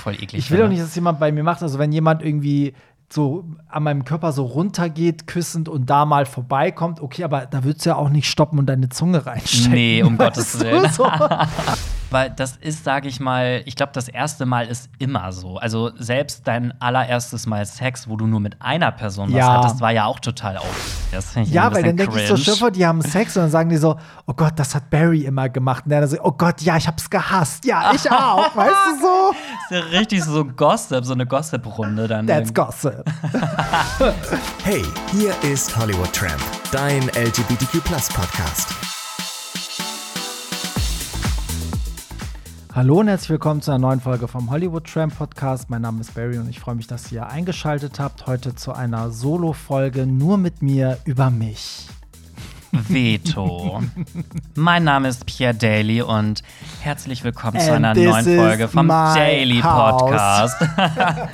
voll eklig Ich will finde. auch nicht, dass jemand bei mir macht. Also, wenn jemand irgendwie so an meinem Körper so runtergeht, küssend und da mal vorbeikommt, okay, aber da würdest du ja auch nicht stoppen und deine Zunge reinstecken. Nee, um Gottes Willen. So. Weil das ist, sage ich mal, ich glaube, das erste Mal ist immer so. Also selbst dein allererstes Mal Sex, wo du nur mit einer Person was Ja. hattest, war ja auch total auf. Das finde ich Ja, weil dann denke ich so, cringe. Schiffer, die haben Sex und dann sagen die so, oh Gott, das hat Barry immer gemacht. Und der dann so, oh Gott, ja, ich hab's gehasst. Ja, ich auch, weißt du so? Das ist ja richtig so Gossip, so eine Gossip-Runde dann. That's gossip. Hey, hier ist Hollywood Tramp, dein LGBTQ Podcast. Hallo und herzlich willkommen zu einer neuen Folge vom Hollywood Tramp Podcast. Mein Name ist Barry und ich freue mich, dass ihr eingeschaltet habt. Heute zu einer Solo-Folge nur mit mir über mich. Veto. mein Name ist Pierre Daly und herzlich willkommen zu And einer this neuen Folge vom Daily house. Podcast.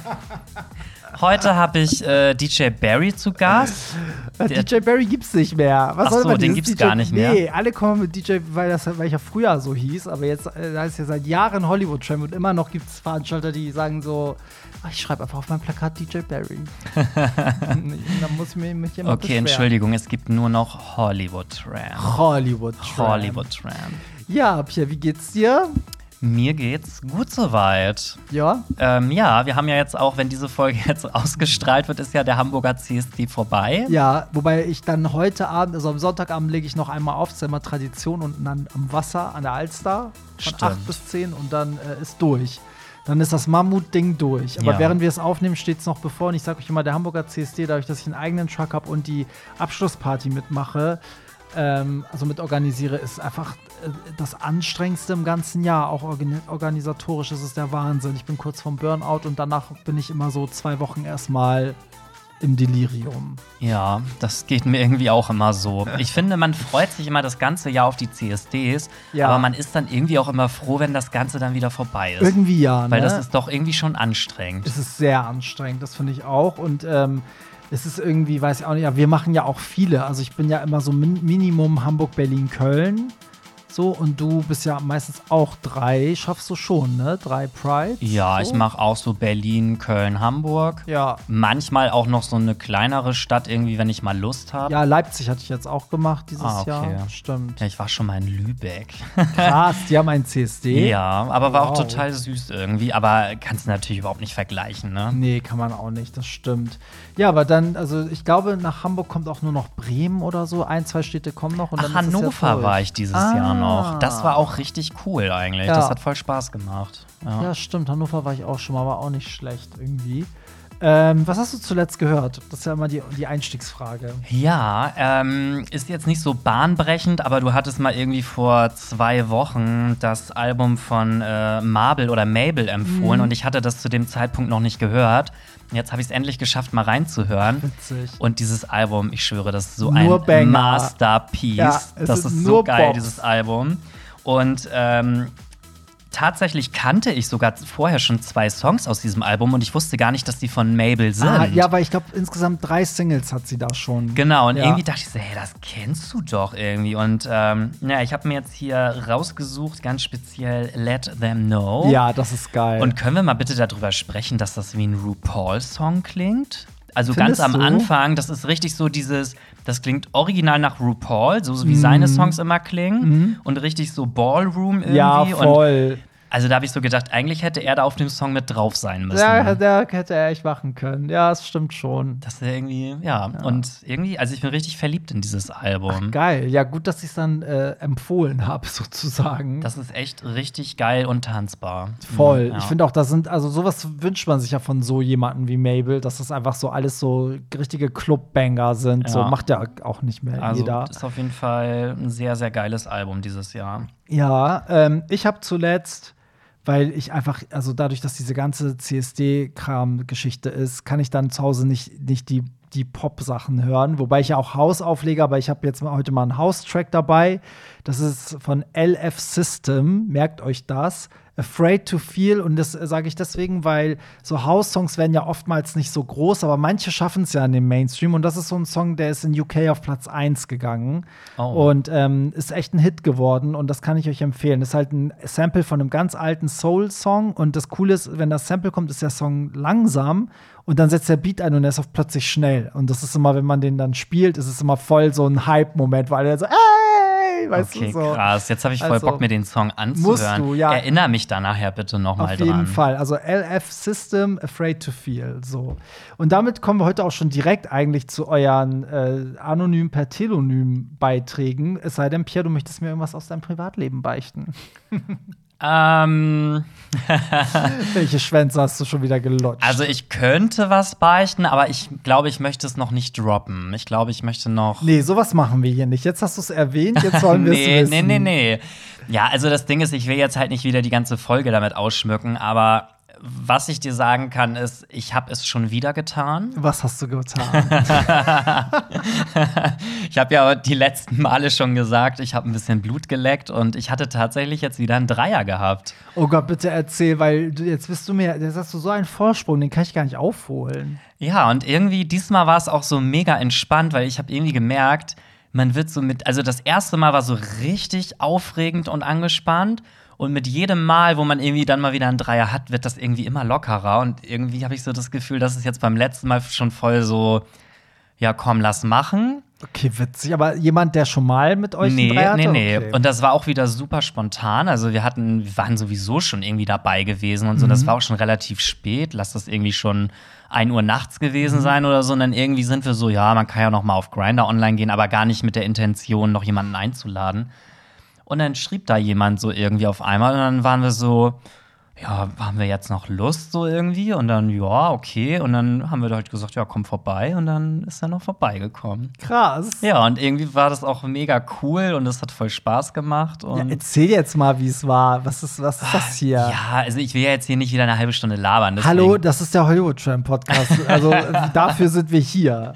Heute habe ich äh, DJ Barry zu Gast. Äh, Der- DJ Barry gibt's nicht mehr. Was Ach soll so, man den gibt's DJ gar nicht mehr. Nee, alle kommen mit DJ, weil, das, weil ich ja früher so hieß, aber jetzt äh, da ist ja seit Jahren Hollywood Tramp und immer noch gibt's Veranstalter, die sagen so, ach, ich schreibe einfach auf mein Plakat DJ Barry. dann muss mir mich jemand Okay, beschweren. Entschuldigung, es gibt nur noch Hollywood Tramp. Hollywood Tramp. Hollywood Tramp. Ja, Pierre, wie geht's dir? Mir geht's gut soweit. Ja, Ähm, ja, wir haben ja jetzt auch, wenn diese Folge jetzt ausgestrahlt wird, ist ja der Hamburger CSD vorbei. Ja, wobei ich dann heute Abend, also am Sonntagabend lege ich noch einmal auf, das ist immer Tradition unten dann am Wasser an der Alster von Stimmt. 8 bis 10 und dann äh, ist durch. Dann ist das Mammut-Ding durch. Aber Ja. während wir es aufnehmen, steht es noch bevor. Und ich sage euch immer, der Hamburger CSD, dadurch, dass ich einen eigenen Truck habe und die Abschlussparty mitmache, ähm, also mit organisiere, ist einfach äh, das Anstrengendste im ganzen Jahr. Auch organi organisatorisch ist es der Wahnsinn. Ich bin kurz vom Burnout und danach bin ich immer so zwei Wochen erstmal im Delirium. Ja, das geht mir irgendwie auch immer so. Ich finde, man freut sich immer das ganze Jahr auf die CSDs, Ja. aber man ist dann irgendwie auch immer froh, wenn das Ganze dann wieder vorbei ist. Irgendwie ja, Weil ne? das ist doch irgendwie schon anstrengend. es ist sehr anstrengend, das finde ich auch. Und ähm, es ist irgendwie, weiß ich auch nicht, ja, wir machen ja auch viele. Also ich bin ja immer so min Minimum Hamburg, Berlin, Köln. So, und du bist ja meistens auch drei, schaffst du schon, ne? Drei Pride. Ja, so. ich mache auch so Berlin, Köln, Hamburg. Ja. Manchmal auch noch so eine kleinere Stadt irgendwie, wenn ich mal Lust habe. Ja, Leipzig hatte ich jetzt auch gemacht dieses Ah, okay. Jahr. Stimmt. Ja, ich war schon mal in Lübeck. Krass, die haben ein CSD. ja, aber war auch Wow. total süß irgendwie. Aber kannst du natürlich überhaupt nicht vergleichen, ne? Nee, kann man auch nicht, das stimmt. Ja, aber dann, also ich glaube, nach Hamburg kommt auch nur noch Bremen oder so. Ein, zwei Städte kommen noch. Und Ach, dann ist es ja Hannover war ich dieses Ah. Jahr noch. Das war auch richtig cool eigentlich. Ja. Das hat voll Spaß gemacht. Ja. Ja, stimmt. Hannover war ich auch schon mal, war auch nicht schlecht irgendwie. Ähm, was hast du zuletzt gehört? Das ist ja immer die, die Einstiegsfrage. Ja, ähm, ist jetzt nicht so bahnbrechend, aber du hattest mal irgendwie vor zwei Wochen das Album von äh, Marble oder Mabel Mhm. empfohlen und ich hatte das zu dem Zeitpunkt noch nicht gehört. Jetzt habe ich es endlich geschafft, mal reinzuhören. Witzig. Und dieses Album, ich schwöre, das ist so Nur ein Banger. Masterpiece. Ja, das sind ist so geil, Bops. dieses Album. Und ähm, tatsächlich kannte ich sogar vorher schon zwei Songs aus diesem Album und ich wusste gar nicht, dass die von Mabel sind. Ah, ja, weil ich glaube, insgesamt drei Singles hat sie da schon. Genau, und Ja. irgendwie dachte ich so, hey, das kennst du doch irgendwie. Und ähm, ja, ich habe mir jetzt hier rausgesucht, ganz speziell Let Them Know. Ja, das ist geil. Und können wir mal bitte darüber sprechen, dass das wie ein RuPaul-Song klingt? Also Findest ganz am? Anfang, das ist richtig so dieses, das klingt original nach RuPaul, so wie Mhm. seine Songs immer klingen. Und richtig so Ballroom irgendwie. ja, Und voll. Also da habe ich so gedacht, eigentlich hätte er da auf dem Song mit drauf sein müssen. Ja, der hätte er echt machen können. Ja, das stimmt schon. Das ist irgendwie, ja. Und irgendwie, also ich bin richtig verliebt in dieses Album. Geil. Ja, gut, dass ich es dann äh, empfohlen habe, sozusagen. Das ist echt richtig geil und tanzbar. Voll. Ja. Ich finde auch, da sind, also sowas wünscht man sich ja von so jemanden wie Mabel, dass das einfach so alles so richtige Clubbanger sind. Ja. So macht ja auch nicht mehr also jeder. das ist auf jeden Fall ein sehr, sehr geiles Album dieses Jahr. Ja, ähm, ich habe zuletzt, weil ich einfach, also dadurch, dass diese ganze CSD-Kram-Geschichte ist, kann ich dann zu Hause nicht, nicht die, die Pop-Sachen hören. Wobei ich ja auch House auflege, aber ich habe jetzt heute mal einen House-Track dabei. Das ist von LF System, merkt euch das. Afraid to Feel. Und das sage ich deswegen, weil so House-Songs werden ja oftmals nicht so groß, aber manche schaffen es ja in dem Mainstream. Und das ist so ein Song, der ist in UK auf Platz 1 gegangen. Oh. Und ähm, ist echt ein Hit geworden. Und das kann ich euch empfehlen. Das ist halt ein Sample von einem ganz alten Soul-Song. Und das Coole ist, wenn das Sample kommt, ist der Song langsam. Und dann setzt der Beat ein und er ist auf plötzlich schnell. Und das ist immer, wenn man den dann spielt, ist es immer voll so ein Hype-Moment, weil er so, ey, weißt okay, du so. krass. Jetzt habe ich voll Also, Bock, mir den Song anzuhören. du, ja. Erinner mich da nachher bitte noch mal Auf jeden dran. Fall. Also LF System, Afraid to Feel. So. Und damit kommen wir heute auch schon direkt eigentlich zu euren äh, anonym per Telonym Beiträgen. Es sei denn, Pierre, du möchtest mir irgendwas aus deinem Privatleben beichten. Ähm, Welche Schwänze hast du schon wieder gelutscht? also ich könnte was beichten, aber ich glaube, ich möchte es noch nicht droppen. Ich glaube, ich möchte noch. nee, sowas machen wir hier nicht. Jetzt hast du es erwähnt, jetzt wollen wir es nee, wissen. nee, nee, nee. Ja, also das Ding ist, ich will jetzt halt nicht wieder die ganze Folge damit ausschmücken, aber was ich dir sagen kann, ist, ich habe es schon wieder getan. Was hast du getan? Ich habe ja aber die letzten Male schon gesagt, ich habe ein bisschen Blut geleckt und ich hatte tatsächlich jetzt wieder einen Dreier gehabt. oh Gott, bitte erzähl, weil du, jetzt bist du mir, jetzt hast du so einen Vorsprung, den kann ich gar nicht aufholen. Ja, und irgendwie diesmal war es auch so mega entspannt, weil ich habe irgendwie gemerkt, man wird so mit, also das erste Mal war so richtig aufregend und angespannt. Und mit jedem Mal, wo man irgendwie dann mal wieder einen Dreier hat, wird das irgendwie immer lockerer. Und irgendwie habe ich so das Gefühl, dass es jetzt beim letzten Mal schon voll so, ja, komm, lass machen. Okay, witzig. Aber jemand, der schon mal mit euch Nee, Dreier hatte? nee, nee. Okay. Und das war auch wieder super spontan. Also wir hatten, wir waren sowieso schon irgendwie dabei gewesen und so. Das war auch schon relativ spät. Lass das irgendwie schon 1 Uhr nachts gewesen sein oder so. Und dann irgendwie sind wir so, ja, man kann ja noch mal auf Grinder online gehen, aber gar nicht mit der Intention, noch jemanden einzuladen. Und dann schrieb da jemand so irgendwie auf einmal und dann waren wir so, ja, haben wir jetzt noch Lust so irgendwie? Und dann, ja, okay. Und dann haben wir halt gesagt, ja, komm vorbei. Und dann ist er noch vorbeigekommen. Krass. Ja, und irgendwie war das auch mega cool und es hat voll Spaß gemacht. Ja, Und erzähl jetzt mal, wie es war. Was ist, was ist das hier? ja, also ich will ja jetzt hier nicht wieder eine halbe Stunde labern. Deswegen. Hallo, das ist der Hollywood Tram Podcast. Also dafür sind wir hier.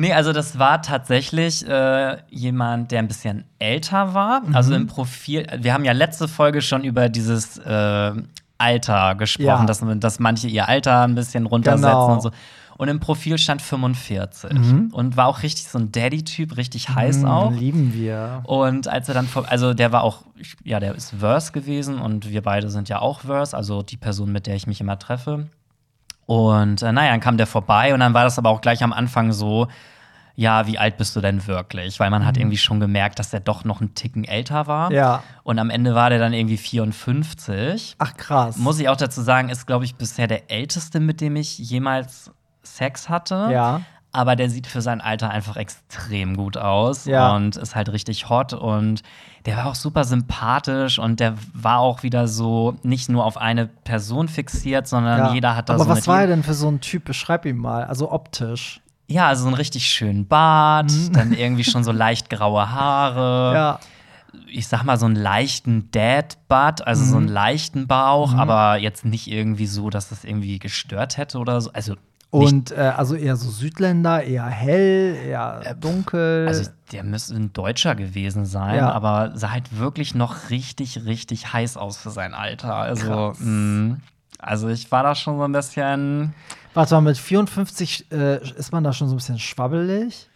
Nee, also das war tatsächlich äh, jemand, der ein bisschen älter war. Mhm. Also im Profil. Wir haben ja letzte Folge schon über dieses äh, Alter gesprochen, Ja. dass, dass manche ihr Alter ein bisschen runtersetzen Genau. und so. Und im Profil stand 45 und war auch richtig so ein Daddy-Typ, richtig heiß auch. Mhm, Lieben wir. Und als er dann vor, also der war auch, ja, der ist Verse gewesen und wir beide sind ja auch Verse, also die Person, mit der ich mich immer treffe. Und äh, naja, dann kam der vorbei und dann war das aber auch gleich am Anfang so, ja, wie alt bist du denn wirklich? Weil man hat irgendwie schon gemerkt, dass der doch noch einen Ticken älter war. Mhm. Ja. Und am Ende war der dann irgendwie 54. Ach, krass. Muss ich auch dazu sagen, ist, glaube ich, bisher der älteste, mit dem ich jemals Sex hatte. Ja. Aber der sieht für sein Alter einfach extrem gut aus Ja. und ist halt richtig hot und der war auch super sympathisch und der war auch wieder so nicht nur auf eine Person fixiert, sondern Ja. jeder hat da Aber so was mit war er denn für so ein Typ? Beschreib ihn mal. Also optisch. Ja, also so einen richtig schönen Bart, dann irgendwie schon so leicht graue Haare. Mhm. Ja. Ich sag mal so einen leichten Dad-Butt, also so Mhm. einen leichten Bauch, aber jetzt nicht irgendwie so, dass das irgendwie gestört hätte oder so. Also Und äh, also eher so Südländer, eher hell, eher dunkel. Also der müsste ein Deutscher gewesen sein, Ja. aber sah halt wirklich noch richtig, richtig heiß aus für sein Alter. Also, mh, also ich war da schon so ein bisschen. Warte mal, mit 54 äh, ist man da schon so ein bisschen schwabbelig.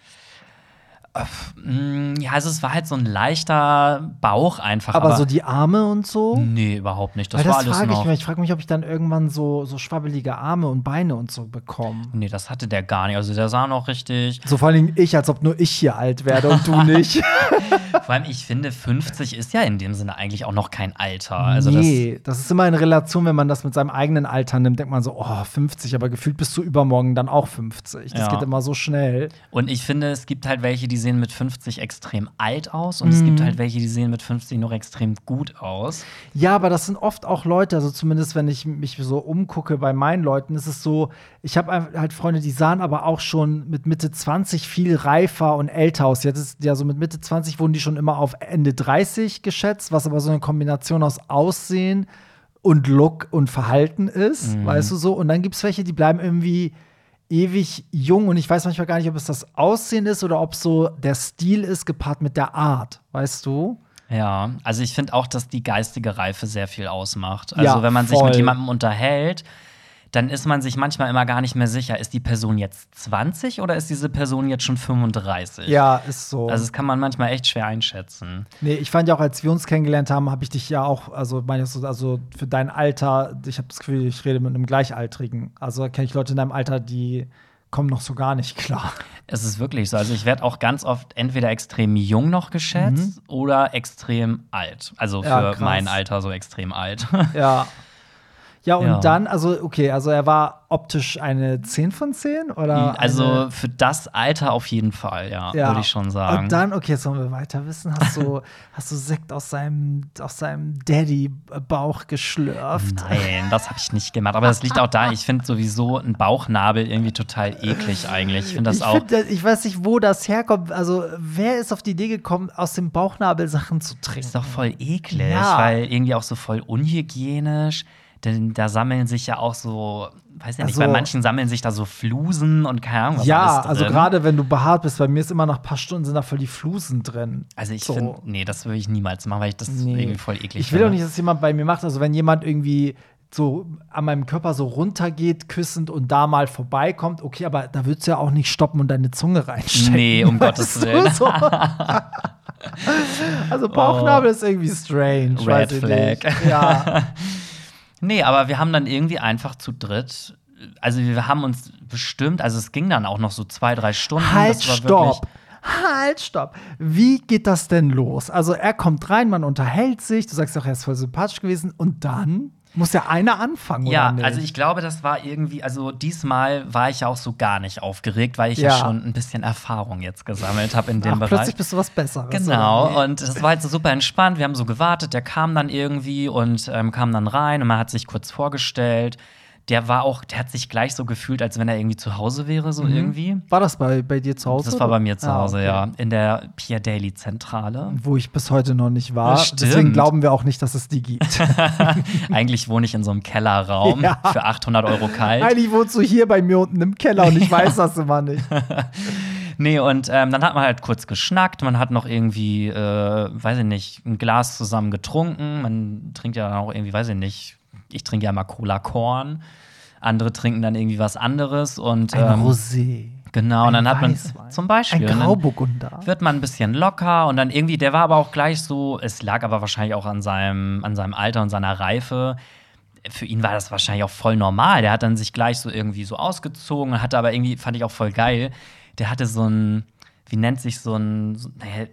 Mh, ja, also es war halt so ein leichter Bauch einfach. Aber, so die Arme und so. Nee, überhaupt nicht. Das Weil war das alles frage ich noch. mich. Ich frage mich, ob ich dann irgendwann so, so schwabbelige Arme und Beine und so bekomme. Nee, das hatte der gar nicht. Also der sah noch richtig. So vor allem ich, als ob nur ich hier alt werde und du nicht. Vor allem, ich finde, 50 ist ja in dem Sinne eigentlich auch noch kein Alter. Also das, nee, das ist immer in Relation, wenn man das mit seinem eigenen Alter nimmt, denkt man so, oh, 50, aber gefühlt bist du übermorgen dann auch 50. Das Ja. geht immer so schnell. Und ich finde, es gibt halt welche, die sehen mit 50 extrem alt aus und es gibt Mhm. halt welche, die sehen mit 50 noch extrem gut aus. Ja, aber das sind oft auch Leute, also zumindest wenn ich mich so umgucke bei meinen Leuten, ist es so, ich habe halt Freunde, die sahen aber auch schon mit Mitte 20 viel reifer und älter aus. Jetzt ist ja so mit Mitte 20 wurden die schon immer auf Ende 30 geschätzt, was aber so eine Kombination aus Aussehen und Look und Verhalten ist, weißt du so. Und dann gibt es welche, die bleiben irgendwie ewig jung und ich weiß manchmal gar nicht, ob es das Aussehen ist oder ob so der Stil ist gepaart mit der Art, weißt du? Ja, also ich finde auch, dass die geistige Reife sehr viel ausmacht. Also Ja, wenn man sich voll. mit jemandem unterhält, dann ist man sich manchmal immer gar nicht mehr sicher, ist die Person jetzt 20 oder ist diese Person jetzt schon 35? Ja, ist so. Also das kann man manchmal echt schwer einschätzen. Nee, ich fand ja auch, als wir uns kennengelernt haben, habe ich dich ja auch, also meine ich so, also für dein Alter, ich habe das Gefühl, ich rede mit einem Gleichaltrigen. Also kenne ich Leute in deinem Alter, die kommen noch so gar nicht klar. Es ist wirklich so. Also ich werde auch ganz oft entweder extrem jung noch geschätzt oder extrem alt. Also für Mhm. Ja, mein Alter so extrem alt. Ja. Ja, und Ja. dann, also, okay, also er war optisch eine 10 von 10 oder? also für das Alter auf jeden Fall, ja, ja. würde ich schon sagen. Und dann, okay, jetzt wollen wir weiter wissen. Hast du, hast du Sekt aus seinem, aus seinem Daddy-Bauch geschlürft? Nein, das habe ich nicht gemacht. Aber das liegt auch da, ich finde sowieso einen Bauchnabel irgendwie total eklig eigentlich. Ich finde das ich, auch. find, das- ich weiß nicht, wo das herkommt. Also, wer ist auf die Idee gekommen, aus dem Bauchnabel Sachen zu trinken? ist doch voll eklig, Ja. weil irgendwie auch so voll unhygienisch. Denn da sammeln sich ja auch so, weiß ich nicht, Also- bei manchen sammeln sich da so Flusen und keine Ahnung, was ja, also gerade wenn du behaart bist, bei mir ist immer nach ein paar Stunden sind da voll die Flusen drin. Also ich So. finde, nee, das würde ich niemals machen, weil ich das Nee. irgendwie voll eklig Ich will finde. auch nicht, dass jemand bei mir macht. Also wenn jemand irgendwie so an meinem Körper so runtergeht, küssend und da mal vorbeikommt, okay, aber da würdest du ja auch nicht stoppen und deine Zunge reinstecken. Nee, um Gottes Willen. So. also Bauchnabel ist irgendwie strange. Red weiß ich nicht. Flag. Ja. Nee, aber wir haben dann irgendwie einfach zu dritt, also wir haben uns bestimmt, also es ging dann auch noch so zwei, drei Stunden. Halt, das war wirklich- stopp. Halt, stopp. Wie geht das denn los? Also er kommt rein, man unterhält sich, du sagst auch, er ist voll sympathisch gewesen und dann muss ja einer anfangen, Ja, oder nicht? also ich glaube, das war irgendwie, also diesmal war ich ja auch so gar nicht aufgeregt, weil ich ja, Ja. schon ein bisschen Erfahrung jetzt gesammelt habe in dem Ach, Bereich. plötzlich bist du was Besseres. Genau, oder und das war halt so super entspannt. Wir haben so gewartet, der kam dann irgendwie und ähm, kam dann rein und man hat sich kurz vorgestellt. Der war auch, der hat sich gleich so gefühlt, als wenn er irgendwie zu Hause wäre, so irgendwie. War das bei, bei dir zu Hause? Das war bei mir zu Ah, Hause, okay. ja. In der Pierre Daily Zentrale. Wo ich bis heute noch nicht war. Deswegen glauben wir auch nicht, dass es die gibt. Eigentlich wohne ich in so einem Kellerraum Ja. für 800 Euro kalt. Eigentlich wohnst du hier bei mir unten im Keller und ich weiß das immer nicht. Nee, und ähm, dann hat man halt kurz geschnackt. Man hat noch irgendwie, äh, weiß ich nicht, ein Glas zusammen getrunken. Man trinkt ja auch irgendwie, weiß ich nicht, ich trinke ja mal Cola Korn. Andere trinken dann irgendwie was anderes. Und, Ein ähm, Rosé. Genau, und ein dann hat man Weißwein. zum Beispiel. Ein und Grauburgunder. wird man ein bisschen locker und dann irgendwie, der war aber auch gleich so, es lag aber wahrscheinlich auch an seinem, an seinem Alter und seiner Reife. Für ihn war das wahrscheinlich auch voll normal. Der hat dann sich gleich so irgendwie so ausgezogen und hatte aber irgendwie, fand ich auch voll geil, der hatte so ein, wie nennt sich so ein, so, naja,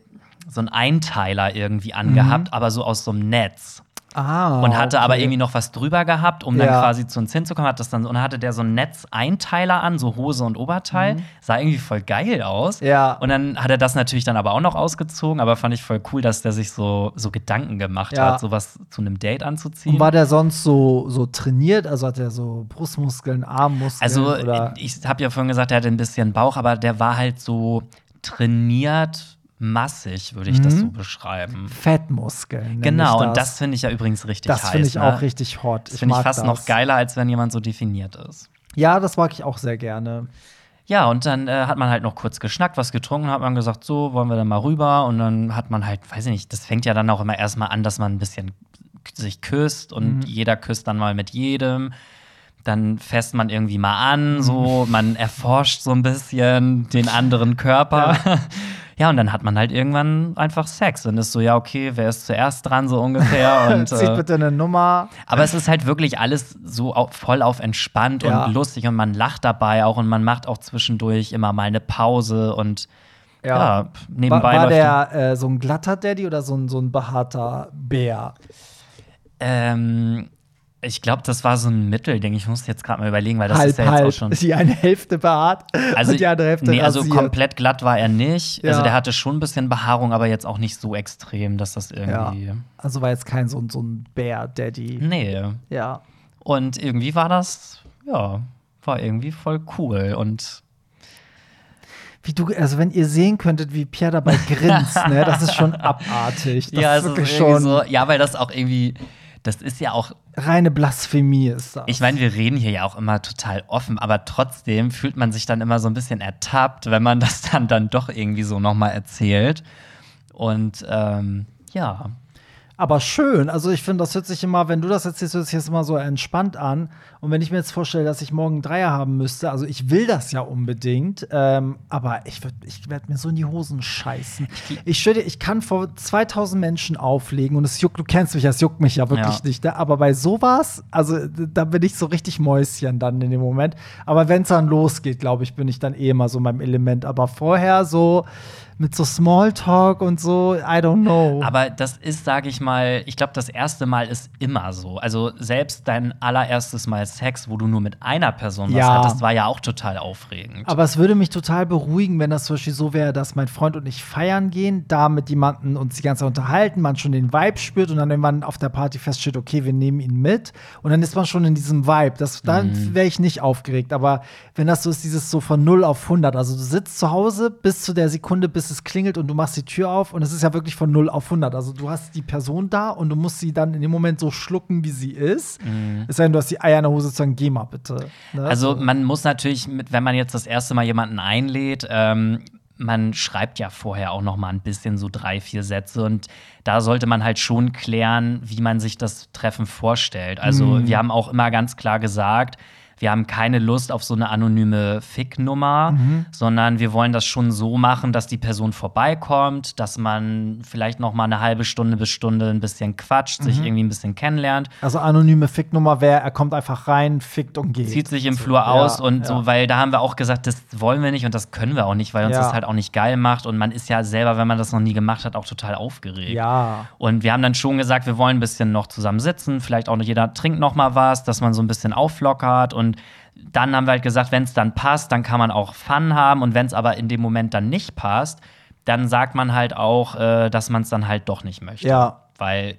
so ein Einteiler irgendwie angehabt, aber so aus so einem Netz. Ah, Und hatte aber okay. irgendwie noch was drüber gehabt, um dann Ja. quasi zu uns hinzukommen. Hat das dann, und dann hatte der so einen Netzeinteiler an, so Hose und Oberteil. Sah irgendwie voll geil aus. Mhm. Ja. Und dann hat er das natürlich dann aber auch noch ausgezogen. Aber fand ich voll cool, dass der sich so, so Gedanken gemacht Ja. hat, sowas zu einem Date anzuziehen. Und war der sonst so, so trainiert? Also hat er so Brustmuskeln, Armmuskeln? also, oder? ich habe ja vorhin gesagt, er hatte ein bisschen Bauch, aber der war halt so trainiert, massig, würde ich das Mhm. so beschreiben. Fettmuskeln. Genau, ich und das finde ich ja übrigens richtig Das heiß. finde ich ne? auch richtig hot. Das finde ich fast das. noch geiler, als wenn jemand so definiert ist. Ja, das mag ich auch sehr gerne. Ja, und dann äh, hat man halt noch kurz geschnackt, was getrunken, hat man gesagt, so, wollen wir dann mal rüber? Und dann hat man halt, weiß ich nicht, das fängt ja dann auch immer erstmal an, dass man ein bisschen sich küsst und jeder küsst dann mal mit jedem. Dann fässt man irgendwie mal an, so, man erforscht so ein bisschen den anderen Körper. Ja. und dann hat man halt irgendwann einfach Sex und ist so, ja, okay, wer ist zuerst dran, so ungefähr. Und, Zieht äh, bitte eine Nummer. aber es ist halt wirklich alles so voll auf entspannt Ja. und lustig und man lacht dabei auch und man macht auch zwischendurch immer mal eine Pause und ja, War, nebenbei war läuft der äh, so ein glatter Daddy oder so ein, so ein behaarter Bär? ähm, ich glaube, das war so ein Mittelding. Ich muss jetzt gerade mal überlegen, weil das halb, ist ja jetzt halb. auch schon. Die eine Hälfte behaart Also, und die andere Hälfte nee, also rasiert. komplett glatt war er nicht. Also Ja. der hatte schon ein bisschen Behaarung, aber jetzt auch nicht so extrem, dass das Ja. irgendwie. Also war jetzt kein so, ein- so ein Bär-Daddy. Nee. Ja. Und irgendwie war das, ja, war irgendwie voll cool. Und Wie du, also wenn ihr sehen könntet, wie Pierre dabei grinst, ne, das ist schon abartig. Das ja, ist wirklich schon so, ja, weil das auch irgendwie, das ist ja auch reine Blasphemie ist das. Ich meine, wir reden hier ja auch immer total offen, aber trotzdem fühlt man sich dann immer so ein bisschen ertappt, wenn man das dann, dann doch irgendwie so nochmal erzählt. Und ähm, Ja, Aber schön. Also ich finde, das hört sich immer, wenn du das erzählst, hört sich das immer so entspannt an. Und wenn ich mir jetzt vorstelle, dass ich morgen Dreier haben müsste, also ich will das ja unbedingt, ähm, aber ich, würd- ich werde mir so in die Hosen scheißen. Ich stell dir, ich kann vor 2000 Menschen auflegen und es juckt, du kennst mich, es juckt mich ja wirklich Ja. nicht. Ne? Aber bei sowas, also da bin ich so richtig Mäuschen dann in dem Moment. Aber wenn es dann losgeht, glaube ich, bin ich dann eh immer so in meinem Element. Aber vorher so mit so Smalltalk und so, I don't know. Aber das ist, sage ich mal, ich glaube, das erste Mal ist immer so. Also selbst dein allererstes Mal Sex, wo du nur mit einer Person was Ja. hattest, war ja auch total aufregend. Aber es würde mich total beruhigen, wenn das zum Beispiel so wäre, dass mein Freund und ich feiern gehen, da mit jemandem uns die ganze Zeit unterhalten, man schon den Vibe spürt und dann irgendwann auf der Party feststeht, okay, wir nehmen ihn mit und dann ist man schon in diesem Vibe. Das, dann wäre ich nicht aufgeregt. Aber wenn das so ist, dieses so von 0 auf 100, also du sitzt zu Hause bis zu der Sekunde, bis es klingelt und du machst die Tür auf und es ist ja wirklich von 0 auf 100. Also du hast die Person da und du musst sie dann in dem Moment so schlucken, wie sie ist. Es sei denn, du hast die Eier in der Hose zu sagen, geh mal bitte. Ne? Also So. man muss natürlich, mit, wenn man jetzt das erste Mal jemanden einlädt, ähm, man schreibt ja vorher auch noch mal ein bisschen so drei, vier Sätze und da sollte man halt schon klären, wie man sich das Treffen vorstellt. Also Mhm. wir haben auch immer ganz klar gesagt, wir haben keine Lust auf so eine anonyme Fick-Nummer, Mhm. sondern wir wollen das schon so machen, dass die Person vorbeikommt, dass man vielleicht noch mal eine halbe Stunde bis Stunde ein bisschen quatscht, Mhm. sich irgendwie ein bisschen kennenlernt. Also anonyme Ficknummer wäre, er kommt einfach rein, fickt und geht. zieht sich im So, Flur ja, aus und ja. so, weil da haben wir auch gesagt, das wollen wir nicht und das können wir auch nicht, weil uns Ja. das halt auch nicht geil macht und man ist ja selber, wenn man das noch nie gemacht hat, auch total aufgeregt. Ja. Und wir haben dann schon gesagt, wir wollen ein bisschen noch zusammen sitzen, vielleicht auch noch jeder trinkt noch mal was, dass man so ein bisschen auflockert und dann haben wir halt gesagt, wenn es dann passt, dann kann man auch Fun haben und wenn es aber in dem Moment dann nicht passt, dann sagt man halt auch, äh, dass man es dann halt doch nicht möchte. Ja. Weil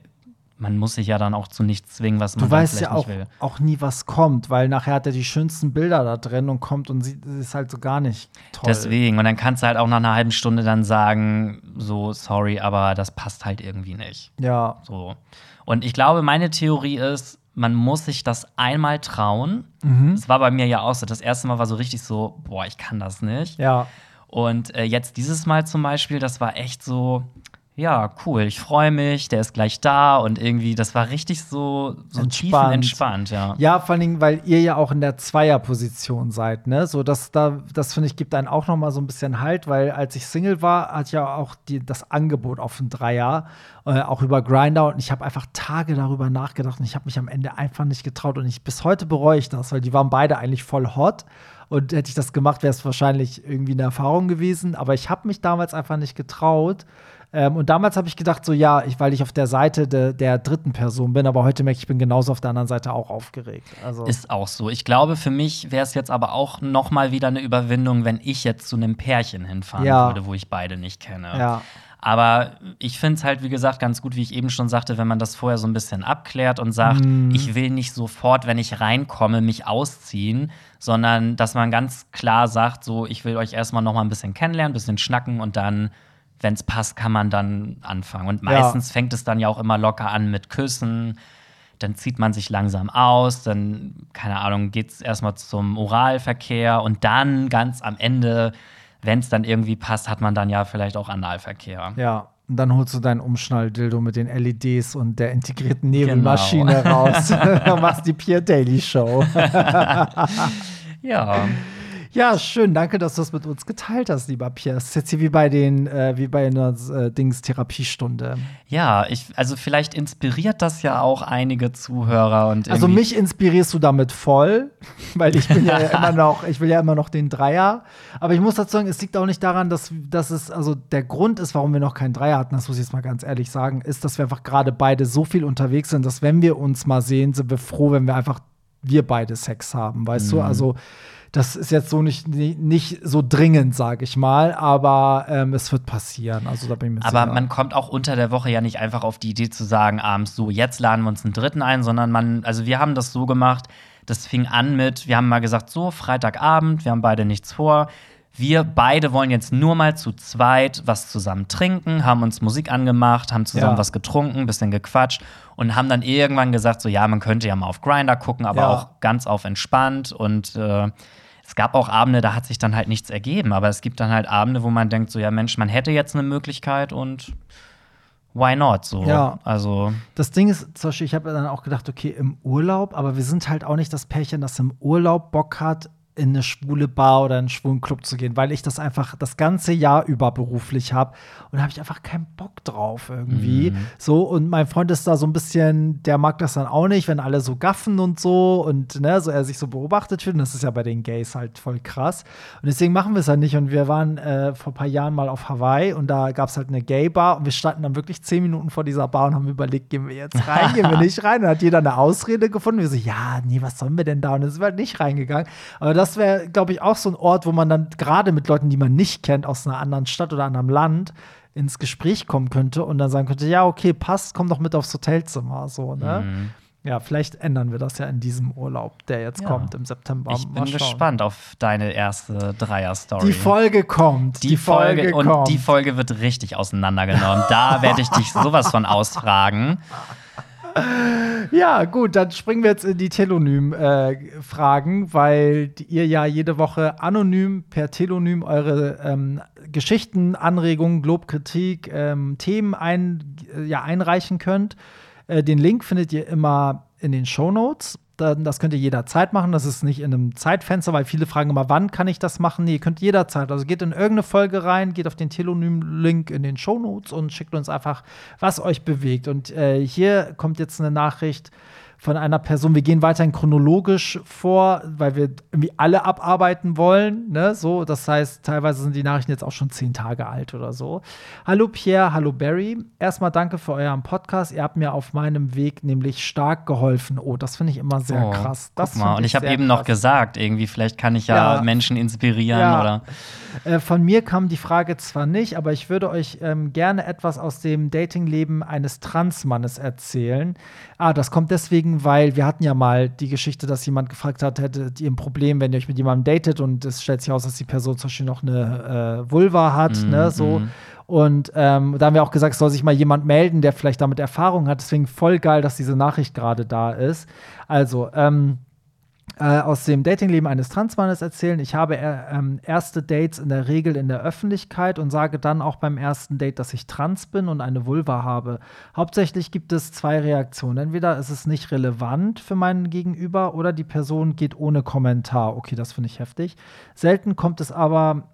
man muss sich ja dann auch zu nichts zwingen, was man Du weißt vielleicht ja auch, nicht will. auch nie, was kommt, weil nachher hat er die schönsten Bilder da drin und kommt und sieht, ist halt so gar nicht toll. Deswegen. Und dann kannst du halt auch nach einer halben Stunde dann sagen, so, sorry, aber das passt halt irgendwie nicht. Ja. So. Und ich glaube, meine Theorie ist, man muss sich das einmal trauen. Mhm. Das war bei mir ja auch so. Das erste Mal war so richtig so, boah, ich kann das nicht. Ja. Und äh, jetzt dieses Mal zum Beispiel, das war echt so, ja, cool, ich freue mich, der ist gleich da und irgendwie, das war richtig so, so Entspannt. entspannt, ja. Ja, vor allen Dingen, weil ihr ja auch in der Zweierposition seid, ne? So, das, da, das finde ich, gibt einen auch noch mal so ein bisschen Halt, weil als ich Single war, hatte ich ja auch die, das Angebot auf ein Dreier, äh, auch über Grinder und ich habe einfach Tage darüber nachgedacht und ich habe mich am Ende einfach nicht getraut und ich bis heute bereue ich das, weil die waren beide eigentlich voll hot und hätte ich das gemacht, wäre es wahrscheinlich irgendwie eine Erfahrung gewesen, aber ich habe mich damals einfach nicht getraut. Ähm, und damals habe ich gedacht, so ja, ich, weil ich auf der Seite de, der dritten Person bin, aber heute merke ich, ich bin genauso auf der anderen Seite auch aufgeregt. Also Ist auch so. Ich glaube, für mich wäre es jetzt aber auch noch mal wieder eine Überwindung, wenn ich jetzt zu einem Pärchen hinfahren Ja. würde, wo ich beide nicht kenne. ja, Aber ich finde es halt, wie gesagt, ganz gut, wie ich eben schon sagte, wenn man das vorher so ein bisschen abklärt und sagt, Mhm. ich will nicht sofort, wenn ich reinkomme, mich ausziehen, sondern dass man ganz klar sagt, so, ich will euch erstmal noch mal ein bisschen kennenlernen, ein bisschen schnacken und dann, wenn es passt, kann man dann anfangen. Und meistens fängt es dann ja auch immer locker an mit Küssen. Dann zieht man sich langsam aus, dann, keine Ahnung, geht es erstmal zum Oralverkehr und dann ganz am Ende, wenn es dann irgendwie passt, hat man dann ja vielleicht auch Analverkehr. ja. Und dann holst du deinen Umschnalldildo mit den LEDs und der integrierten Nebelmaschine Genau. raus und machst die Pierre Daily Show. Ja. ja, schön. Danke, dass du das mit uns geteilt hast, lieber Pierre. Das ist jetzt hier wie bei den, äh, wie bei einer äh, Dings Therapiestunde. Ja, ich, also vielleicht inspiriert das ja auch einige Zuhörer und Also mich inspirierst du damit voll, weil ich bin ja immer noch, ich will ja immer noch den Dreier. Aber ich muss dazu sagen, es liegt auch nicht daran, dass, dass es, also der Grund ist, warum wir noch keinen Dreier hatten, das muss ich jetzt mal ganz ehrlich sagen, ist, dass wir einfach gerade beide so viel unterwegs sind, dass wenn wir uns mal sehen, sind wir froh, wenn wir einfach wir beide Sex haben, weißt du? Also das ist jetzt so nicht, nicht, so dringend, sage ich mal, aber ähm, es wird passieren. Also da bin ich mir Aber sicher. man kommt auch unter der Woche ja nicht einfach auf die Idee zu sagen, abends so, jetzt laden wir uns einen dritten ein, sondern man, also wir haben das so gemacht, das fing an mit, wir haben mal gesagt, so, Freitagabend, wir haben beide nichts vor. Wir beide wollen jetzt nur mal zu zweit was zusammen trinken, haben uns Musik angemacht, haben zusammen Ja. was getrunken, bisschen gequatscht und haben dann irgendwann gesagt, so ja, man könnte ja mal auf Grinder gucken, aber Ja. auch ganz auf entspannt und äh, es gab auch Abende, da hat sich dann halt nichts ergeben, aber es gibt dann halt Abende, wo man denkt, so ja Mensch, man hätte jetzt eine Möglichkeit und why not so? Ja. Also, Das Ding ist, zum Beispiel, ich habe dann auch gedacht, okay, im Urlaub, aber wir sind halt auch nicht das Pärchen, das im Urlaub Bock hat, in eine schwule Bar oder einen schwulen Club zu gehen, weil ich das einfach das ganze Jahr über beruflich habe und da habe ich einfach keinen Bock drauf irgendwie. So und mein Freund ist da so ein bisschen, der mag das dann auch nicht, wenn alle so gaffen und so und ne, so er sich so beobachtet fühlt. Und das ist ja bei den Gays halt voll krass. Und deswegen machen wir es halt nicht. Und wir waren äh, vor ein paar Jahren mal auf Hawaii und da gab es halt eine Gay-Bar und wir standen dann wirklich zehn Minuten vor dieser Bar und haben überlegt, gehen wir jetzt rein, gehen wir nicht rein. Und dann hat jeder eine Ausrede gefunden. Wir so, ja, nee, was sollen wir denn da? Und dann sind wir halt nicht reingegangen. Aber das wäre, glaube ich, auch so ein Ort, wo man dann gerade mit Leuten, die man nicht kennt, aus einer anderen Stadt oder anderem Land, ins Gespräch kommen könnte und dann sagen könnte, ja, okay, passt, komm doch mit aufs Hotelzimmer. So, ne? Mhm. Ja, vielleicht ändern wir das ja in diesem Urlaub, der jetzt Ja. kommt im September. ich bin gespannt auf deine erste Dreier-Story. Die Folge kommt. Die, Folge, und kommt. die Folge wird richtig auseinandergenommen. da werde ich dich sowas von ausfragen. Ja, gut, dann springen wir jetzt in die Telonym-Fragen, weil die- ihr ja jede Woche anonym per Telonym eure ähm, Geschichten, Anregungen, Lobkritik, ähm, Themen ein, äh, ja, einreichen könnt. Äh, den Link findet ihr immer in den Shownotes. Das könnt ihr jederzeit machen. Das ist nicht in einem Zeitfenster, weil viele fragen immer, wann kann ich das machen? Nee, ihr könnt jederzeit. Also geht in irgendeine Folge rein, geht auf den Telonym-Link in den Shownotes und schickt uns einfach, was euch bewegt. Und äh, hier kommt jetzt eine Nachricht von einer Person. Wir gehen weiterhin chronologisch vor, weil wir irgendwie alle abarbeiten wollen. Ne? So, das heißt, teilweise sind die Nachrichten jetzt auch schon zehn Tage alt oder so. Hallo Pierre, hallo Barry. Erstmal danke für euren Podcast. Ihr habt mir auf meinem Weg nämlich stark geholfen. Oh, das finde ich immer sehr Oh, krass. Das Guck mal. Und ich habe eben noch krass. gesagt, irgendwie, vielleicht kann ich ja, Ja. Menschen inspirieren Ja. oder. Äh, von mir kam die Frage zwar nicht, aber ich würde euch ähm, gerne etwas aus dem Datingleben eines Transmannes erzählen. Ah, das kommt deswegen, weil wir hatten ja mal die Geschichte, dass jemand gefragt hat, hättet ihr ein Problem, wenn ihr euch mit jemandem datet und es stellt sich aus, dass die Person zum Beispiel noch eine äh, Vulva hat, ne, so. Und ähm, da haben wir auch gesagt, es soll sich mal jemand melden, der vielleicht damit Erfahrung hat. Deswegen voll geil, dass diese Nachricht gerade da ist. Also, ähm, äh, aus dem Datingleben eines Transmannes erzählen. Ich habe äh, ähm, erste Dates in der Regel in der Öffentlichkeit und sage dann auch beim ersten Date, dass ich trans bin und eine Vulva habe. Hauptsächlich gibt es zwei Reaktionen. Entweder ist es nicht relevant für meinen Gegenüber oder die Person geht ohne Kommentar. Okay, das finde ich heftig. Selten kommt es aber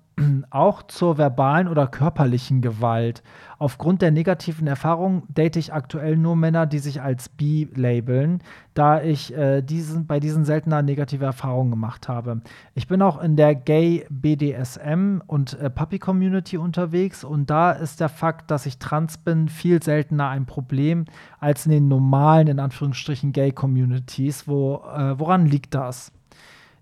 auch zur verbalen oder körperlichen Gewalt. Aufgrund der negativen Erfahrungen date ich aktuell nur Männer, die sich als bi labeln, da ich äh, diesen, bei diesen seltener negative Erfahrungen gemacht habe. Ich bin auch in der Gay BDSM und äh, Puppy Community unterwegs und da ist der Fakt, dass ich trans bin, viel seltener ein Problem als in den normalen, in Anführungsstrichen, Gay Communities. Wo, äh, woran liegt das?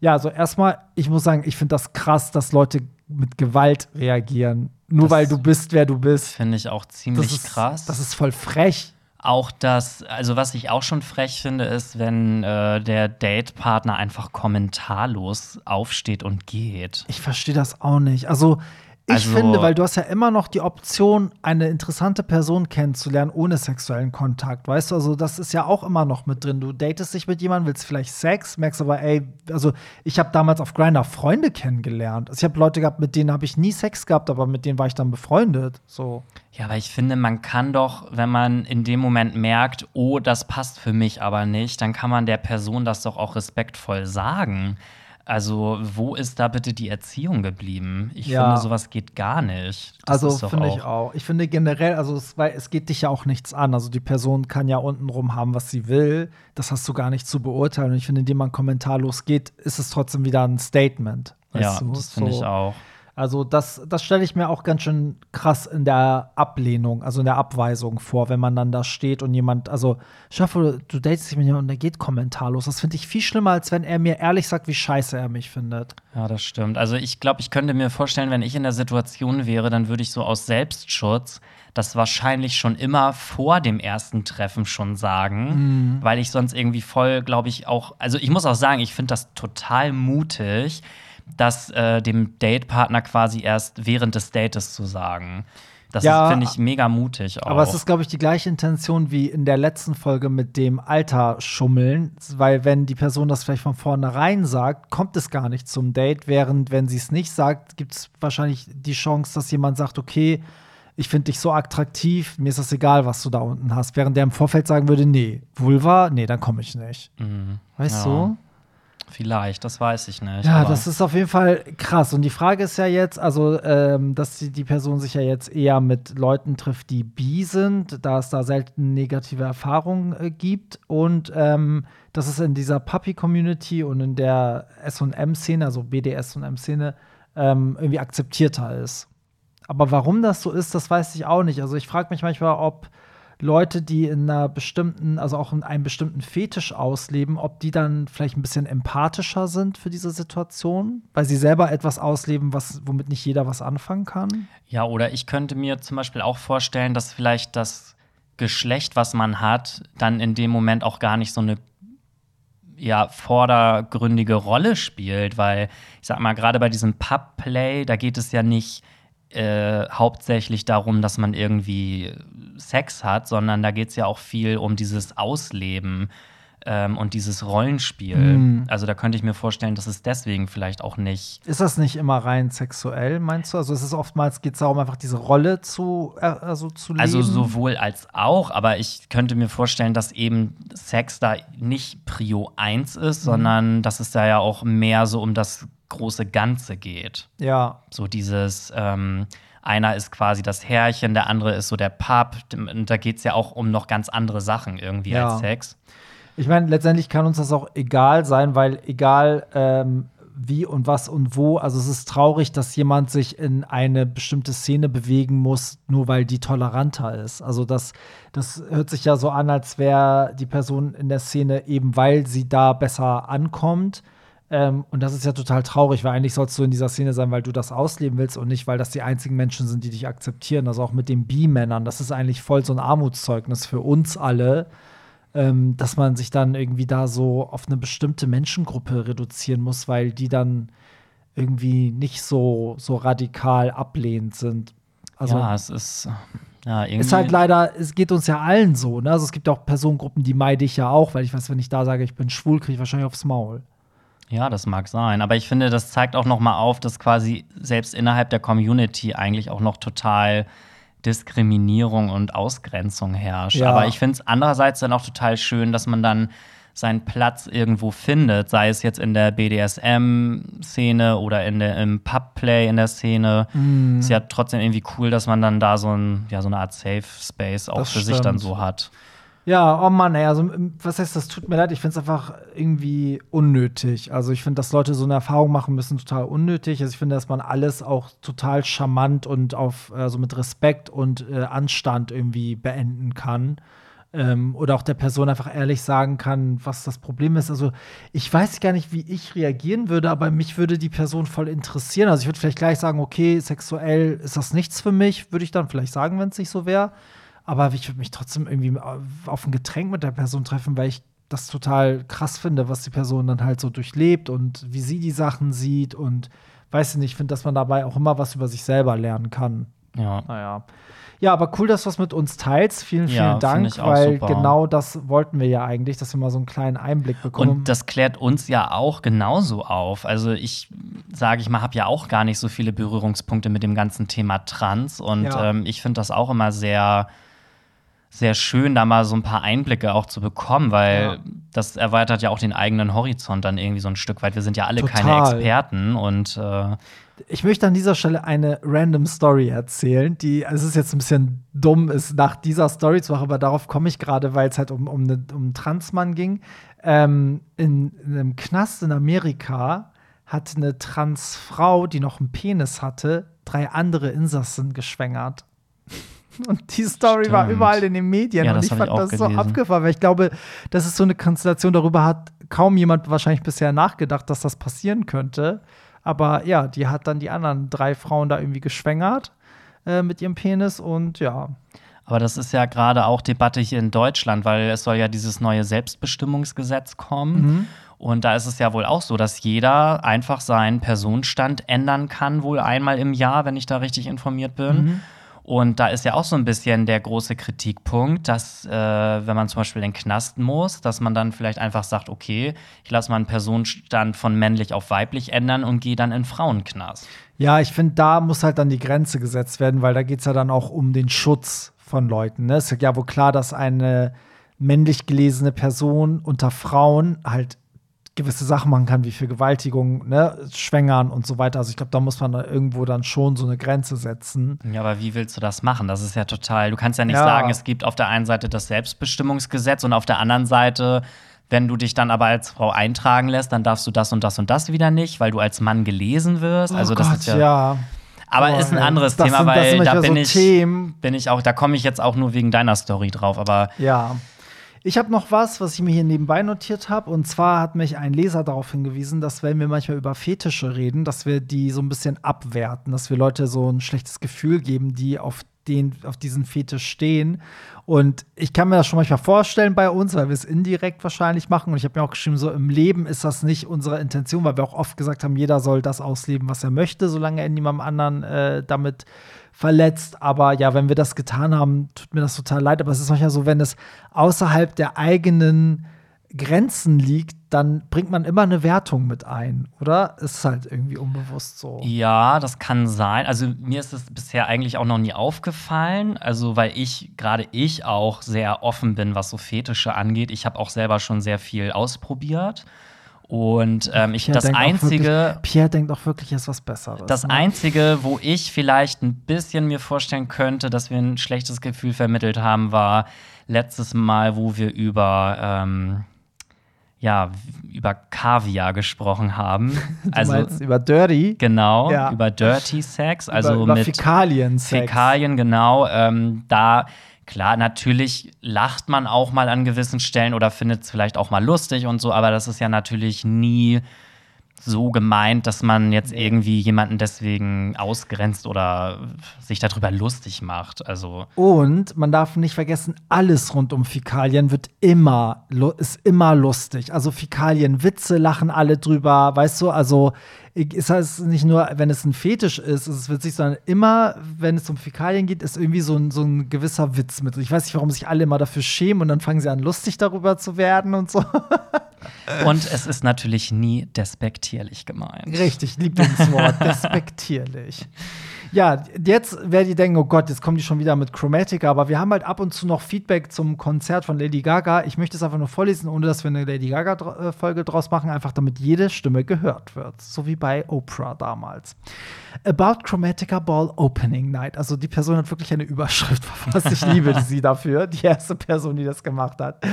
Ja, also erstmal, ich muss sagen, ich finde das krass, dass Leute mit Gewalt reagieren. Nur Das- weil du bist, wer du bist. Finde ich auch ziemlich ist, krass. Das ist voll frech. Auch das, also was ich auch schon frech finde, ist, wenn äh, der Datepartner einfach kommentarlos aufsteht und geht. Ich verstehe das auch nicht. Also, ich Also- finde, weil du hast ja immer noch die Option, eine interessante Person kennenzulernen ohne sexuellen Kontakt. Weißt du, also das ist ja auch immer noch mit drin. Du datest dich mit jemandem, willst vielleicht Sex, merkst aber, ey, also ich habe damals auf Grindr Freunde kennengelernt. Also ich habe Leute gehabt, mit denen habe ich nie Sex gehabt, aber mit denen war ich dann befreundet. So. Ja, aber ich finde, man kann doch, wenn man in dem Moment merkt, oh, das passt für mich aber nicht, dann kann man der Person das doch auch respektvoll sagen. Also, wo ist da bitte die Erziehung geblieben? Ich Ja. finde, sowas geht gar nicht. Das Also finde ich auch. Ich finde generell, also es, weil es geht dich ja auch nichts an. Also die Person kann ja untenrum haben, was sie will. Das hast du gar nicht zu beurteilen. Und ich finde, indem man kommentarlos geht, ist es trotzdem wieder ein Statement. Ja, du? das finde So. ich auch. Also das, das stelle ich mir auch ganz schön krass in der Ablehnung, also in der Abweisung vor, wenn man dann da steht und jemand, also schaffe, du datest dich mit jemandem und der geht kommentarlos. Das finde ich viel schlimmer, als wenn er mir ehrlich sagt, wie scheiße er mich findet. Ja, das stimmt. Also ich glaube, ich könnte mir vorstellen, wenn ich in der Situation wäre, dann würde ich so aus Selbstschutz das wahrscheinlich schon immer vor dem ersten Treffen schon sagen, weil ich sonst irgendwie voll, glaube ich, auch, also ich muss auch sagen, ich finde das total mutig, das äh, dem Datepartner quasi erst während des Dates zu sagen. Das Ja, finde ich, mega mutig auch. Aber es ist, glaube ich, die gleiche Intention wie in der letzten Folge mit dem Alter schummeln, weil wenn die Person das vielleicht von vornherein sagt, kommt es gar nicht zum Date, während wenn sie es nicht sagt, gibt es wahrscheinlich die Chance, dass jemand sagt, okay, ich finde dich so attraktiv, mir ist das egal, was du da unten hast. Während der im Vorfeld sagen würde, nee, Vulva, nee, dann komme ich nicht. Mhm. Weißt Ja. du? Vielleicht, das weiß ich nicht. Ja, das ist auf jeden Fall krass. Und die Frage ist ja jetzt, also, ähm, dass die, die Person sich ja jetzt eher mit Leuten trifft, die bi sind, da es da selten negative Erfahrungen äh, gibt. Und ähm, dass es in dieser Puppy-Community und in der SM-Szene, also BDS und M-Szene, ähm, irgendwie akzeptierter ist. Aber warum das so ist, das weiß ich auch nicht. Also ich frage mich manchmal, ob Leute, die in einer bestimmten, also auch in einem bestimmten Fetisch ausleben, ob die dann vielleicht ein bisschen empathischer sind für diese Situation, weil sie selber etwas ausleben, was, womit nicht jeder was anfangen kann. Ja, oder ich könnte mir zum Beispiel auch vorstellen, dass vielleicht das Geschlecht, was man hat, dann in dem Moment auch gar nicht so eine ja, vordergründige Rolle spielt, weil ich sag mal, gerade bei diesem Pub-Play, da geht es ja nicht äh, hauptsächlich darum, dass man irgendwie Sex hat, sondern da geht es ja auch viel um dieses Ausleben ähm, und dieses Rollenspiel. Mhm. Also da könnte ich mir vorstellen, dass es deswegen vielleicht auch nicht Ist das nicht immer rein sexuell, meinst du? Also es ist oftmals geht es darum, einfach diese Rolle zu, äh, also zu leben. Also sowohl als auch, aber ich könnte mir vorstellen, dass eben Sex da nicht Prio 1 ist, sondern dass es da ja auch mehr so um das große Ganze geht. ja, So dieses, ähm, einer ist quasi das Herrchen, der andere ist so der Pub. Und da geht es ja auch um noch ganz andere Sachen irgendwie Ja. als Sex. Ich meine, letztendlich kann uns das auch egal sein, weil egal ähm, wie und was und wo, also es ist traurig, dass jemand sich in eine bestimmte Szene bewegen muss, nur weil die toleranter ist. Also das, das hört sich ja so an, als wäre die Person in der Szene eben, weil sie da besser ankommt. Ähm, und das ist ja total traurig, weil eigentlich sollst du in dieser Szene sein, weil du das ausleben willst und nicht, weil das die einzigen Menschen sind, die dich akzeptieren. Also auch mit den B-Männern, das ist eigentlich voll so ein Armutszeugnis für uns alle ähm, dass man sich dann irgendwie da so auf eine bestimmte Menschengruppe reduzieren muss, weil die dann irgendwie nicht so, so radikal ablehnend sind. Also ja, es ist ja ist halt leider, es geht uns ja allen so, ne? Also es gibt auch Personengruppen, die meide ich ja auch, weil ich weiß, wenn ich da sage, ich bin schwul, kriege ich wahrscheinlich aufs Maul. Ja, das mag sein. Aber ich finde, das zeigt auch noch mal auf, dass quasi selbst innerhalb der Community eigentlich auch noch total Diskriminierung und Ausgrenzung herrscht. Ja. Aber ich finde es andererseits dann auch total schön, dass man dann seinen Platz irgendwo findet, sei es jetzt in der BDSM-Szene oder in der, im Pub-Play in der Szene. Mhm. Ist ja trotzdem irgendwie cool, dass man dann da so, ein, ja, so eine Art Safe Space auch Das für sich dann stimmt. so hat. Ja, oh Mann, ey, also m, was heißt, das tut mir leid, ich finde es einfach irgendwie unnötig. Also ich finde, dass Leute so eine Erfahrung machen müssen, total unnötig. Also ich finde, dass man alles auch total charmant und auf, also mit Respekt und äh, Anstand irgendwie beenden kann. Ähm, oder auch der Person einfach ehrlich sagen kann, was das Problem ist. Also ich weiß gar nicht, wie ich reagieren würde, aber mich würde die Person voll interessieren. Also ich würde vielleicht gleich sagen, okay, sexuell ist das nichts für mich, würde ich dann vielleicht sagen, wenn es nicht so wäre. Aber ich würde mich trotzdem irgendwie auf ein Getränk mit der Person treffen, weil ich das total krass finde, was die Person dann halt so durchlebt und wie sie die Sachen sieht und weiß ich nicht, ich finde, dass man dabei auch immer was über sich selber lernen kann. Ja. Naja. Ja, aber cool, dass du was mit uns teilst. Vielen, vielen Ja, Dank, ich auch weil super. genau das wollten wir ja eigentlich, dass wir mal so einen kleinen Einblick bekommen. Und das klärt uns ja auch genauso auf. Also ich sage ich mal, habe ja auch gar nicht so viele Berührungspunkte mit dem ganzen Thema Trans. Und Ja. ähm, ich finde das auch immer sehr, sehr schön, da mal so ein paar Einblicke auch zu bekommen, weil Ja. das erweitert ja auch den eigenen Horizont dann irgendwie so ein Stück weit. Wir sind ja alle keine Total. Experten und äh, Ich möchte an dieser Stelle eine random Story erzählen, die, es ist jetzt ein bisschen dumm, ist nach dieser Story zu machen, aber darauf komme ich gerade, weil es halt um, um, eine, um einen Transmann ging. Ähm, in, in einem Knast in Amerika hat eine Transfrau, die noch einen Penis hatte, drei andere Insassen geschwängert. Und die Story war Stimmt. überall in den Medien Ja, und ich fand ich das so gelesen. abgefahren, weil ich glaube, das ist so eine Konstellation, darüber hat kaum jemand wahrscheinlich bisher nachgedacht, dass das passieren könnte. Aber ja, die hat dann die anderen drei Frauen da irgendwie geschwängert äh, mit ihrem Penis und ja. Aber das ist ja gerade auch Debatte hier in Deutschland, weil es soll ja dieses neue Selbstbestimmungsgesetz kommen. Und da ist es ja wohl auch so, dass jeder einfach seinen Personenstand ändern kann, wohl einmal im Jahr, wenn ich da richtig informiert bin. Und da ist ja auch so ein bisschen der große Kritikpunkt, dass, äh, wenn man zum Beispiel in den Knast muss, dass man dann vielleicht einfach sagt, okay, ich lasse meinen Personenstand von männlich auf weiblich ändern und gehe dann in Frauenknast. Ja, ich finde, da muss halt dann die Grenze gesetzt werden, weil da geht es ja dann auch um den Schutz von Leuten. Ne? Es ist ja wohl klar, dass eine männlich gelesene Person unter Frauen halt gewisse Sachen machen kann, wie Vergewaltigung, ne, Schwängern und so weiter. Also ich glaube, da muss man da irgendwo dann schon so eine Grenze setzen. Ja, aber wie willst du das machen? Das ist ja total. Du kannst ja nicht Ja. sagen, es gibt auf der einen Seite das Selbstbestimmungsgesetz und auf der anderen Seite, wenn du dich dann aber als Frau eintragen lässt, dann darfst du das und das und das wieder nicht, weil du als Mann gelesen wirst. also oh das Gott, ist ja. ja. Aber Boah, ist ein anderes Thema, sind- weil da bin so ich, Themen. bin ich auch, da komme ich jetzt auch nur wegen deiner Story drauf. Aber Ja. Ich habe noch was, was ich mir hier nebenbei notiert habe. Und zwar hat mich ein Leser darauf hingewiesen, dass wenn wir manchmal über Fetische reden, dass wir die so ein bisschen abwerten, dass wir Leute so ein schlechtes Gefühl geben, die auf den, auf diesen Fetisch stehen. Und ich kann mir das schon manchmal vorstellen bei uns, weil wir es indirekt wahrscheinlich machen. Und ich habe mir auch geschrieben, so im Leben ist das nicht unsere Intention, weil wir auch oft gesagt haben, jeder soll das ausleben, was er möchte, solange er niemandem anderen äh, damit verletzt. Aber ja, wenn wir das getan haben, tut mir das total leid. Aber es ist manchmal so, wenn es außerhalb der eigenen Grenzen liegt, dann bringt man immer eine Wertung mit ein, oder? Ist halt irgendwie unbewusst so. Ja, das kann sein. Also mir ist es bisher eigentlich auch noch nie aufgefallen. Also weil ich, gerade ich auch sehr offen bin, was so Fetische angeht. Ich habe auch selber schon sehr viel ausprobiert. Und ähm, ich, Pierre das Einzige, Wirklich, Pierre denkt auch wirklich, er ist was Besseres. das ne? Einzige, wo ich vielleicht ein bisschen mir vorstellen könnte, dass wir ein schlechtes Gefühl vermittelt haben, war letztes Mal, wo wir über ähm, ja, über Kaviar gesprochen haben. Also über Dirty, genau, Ja. über Dirty Sex, also über, über mit Fäkalien-Sex. Fäkalien, genau. Ähm, da, klar, natürlich lacht man auch mal an gewissen Stellen oder findet es vielleicht auch mal lustig und so, aber das ist ja natürlich nie so gemeint, dass man jetzt irgendwie jemanden deswegen ausgrenzt oder sich darüber lustig macht. Also, Und man darf nicht vergessen, alles rund um Fäkalien wird immer, ist immer lustig. Also Fäkalien, Witze lachen alle drüber, weißt du, also ist heißt nicht nur, wenn es ein Fetisch ist, ist es witzig, sondern immer, wenn es um Fäkalien geht, ist irgendwie so ein, so ein gewisser Witz mit. Ich weiß nicht, warum sich alle immer dafür schämen und dann fangen sie an, lustig darüber zu werden und so. und es ist natürlich nie despektierlich gemeint. Richtig, Lieblingswort, despektierlich. Ja, jetzt werden die denken, oh Gott, jetzt kommen die schon wieder mit Chromatica, aber wir haben halt ab und zu noch Feedback zum Konzert von Lady Gaga. Ich möchte es einfach nur vorlesen, ohne dass wir eine Lady Gaga-Folge draus machen, einfach damit jede Stimme gehört wird. So wie bei Oprah damals. About Chromatica Ball Opening Night. Also die Person hat wirklich eine Überschrift verfasst. Ich liebe sie dafür, die erste Person, die das gemacht hat.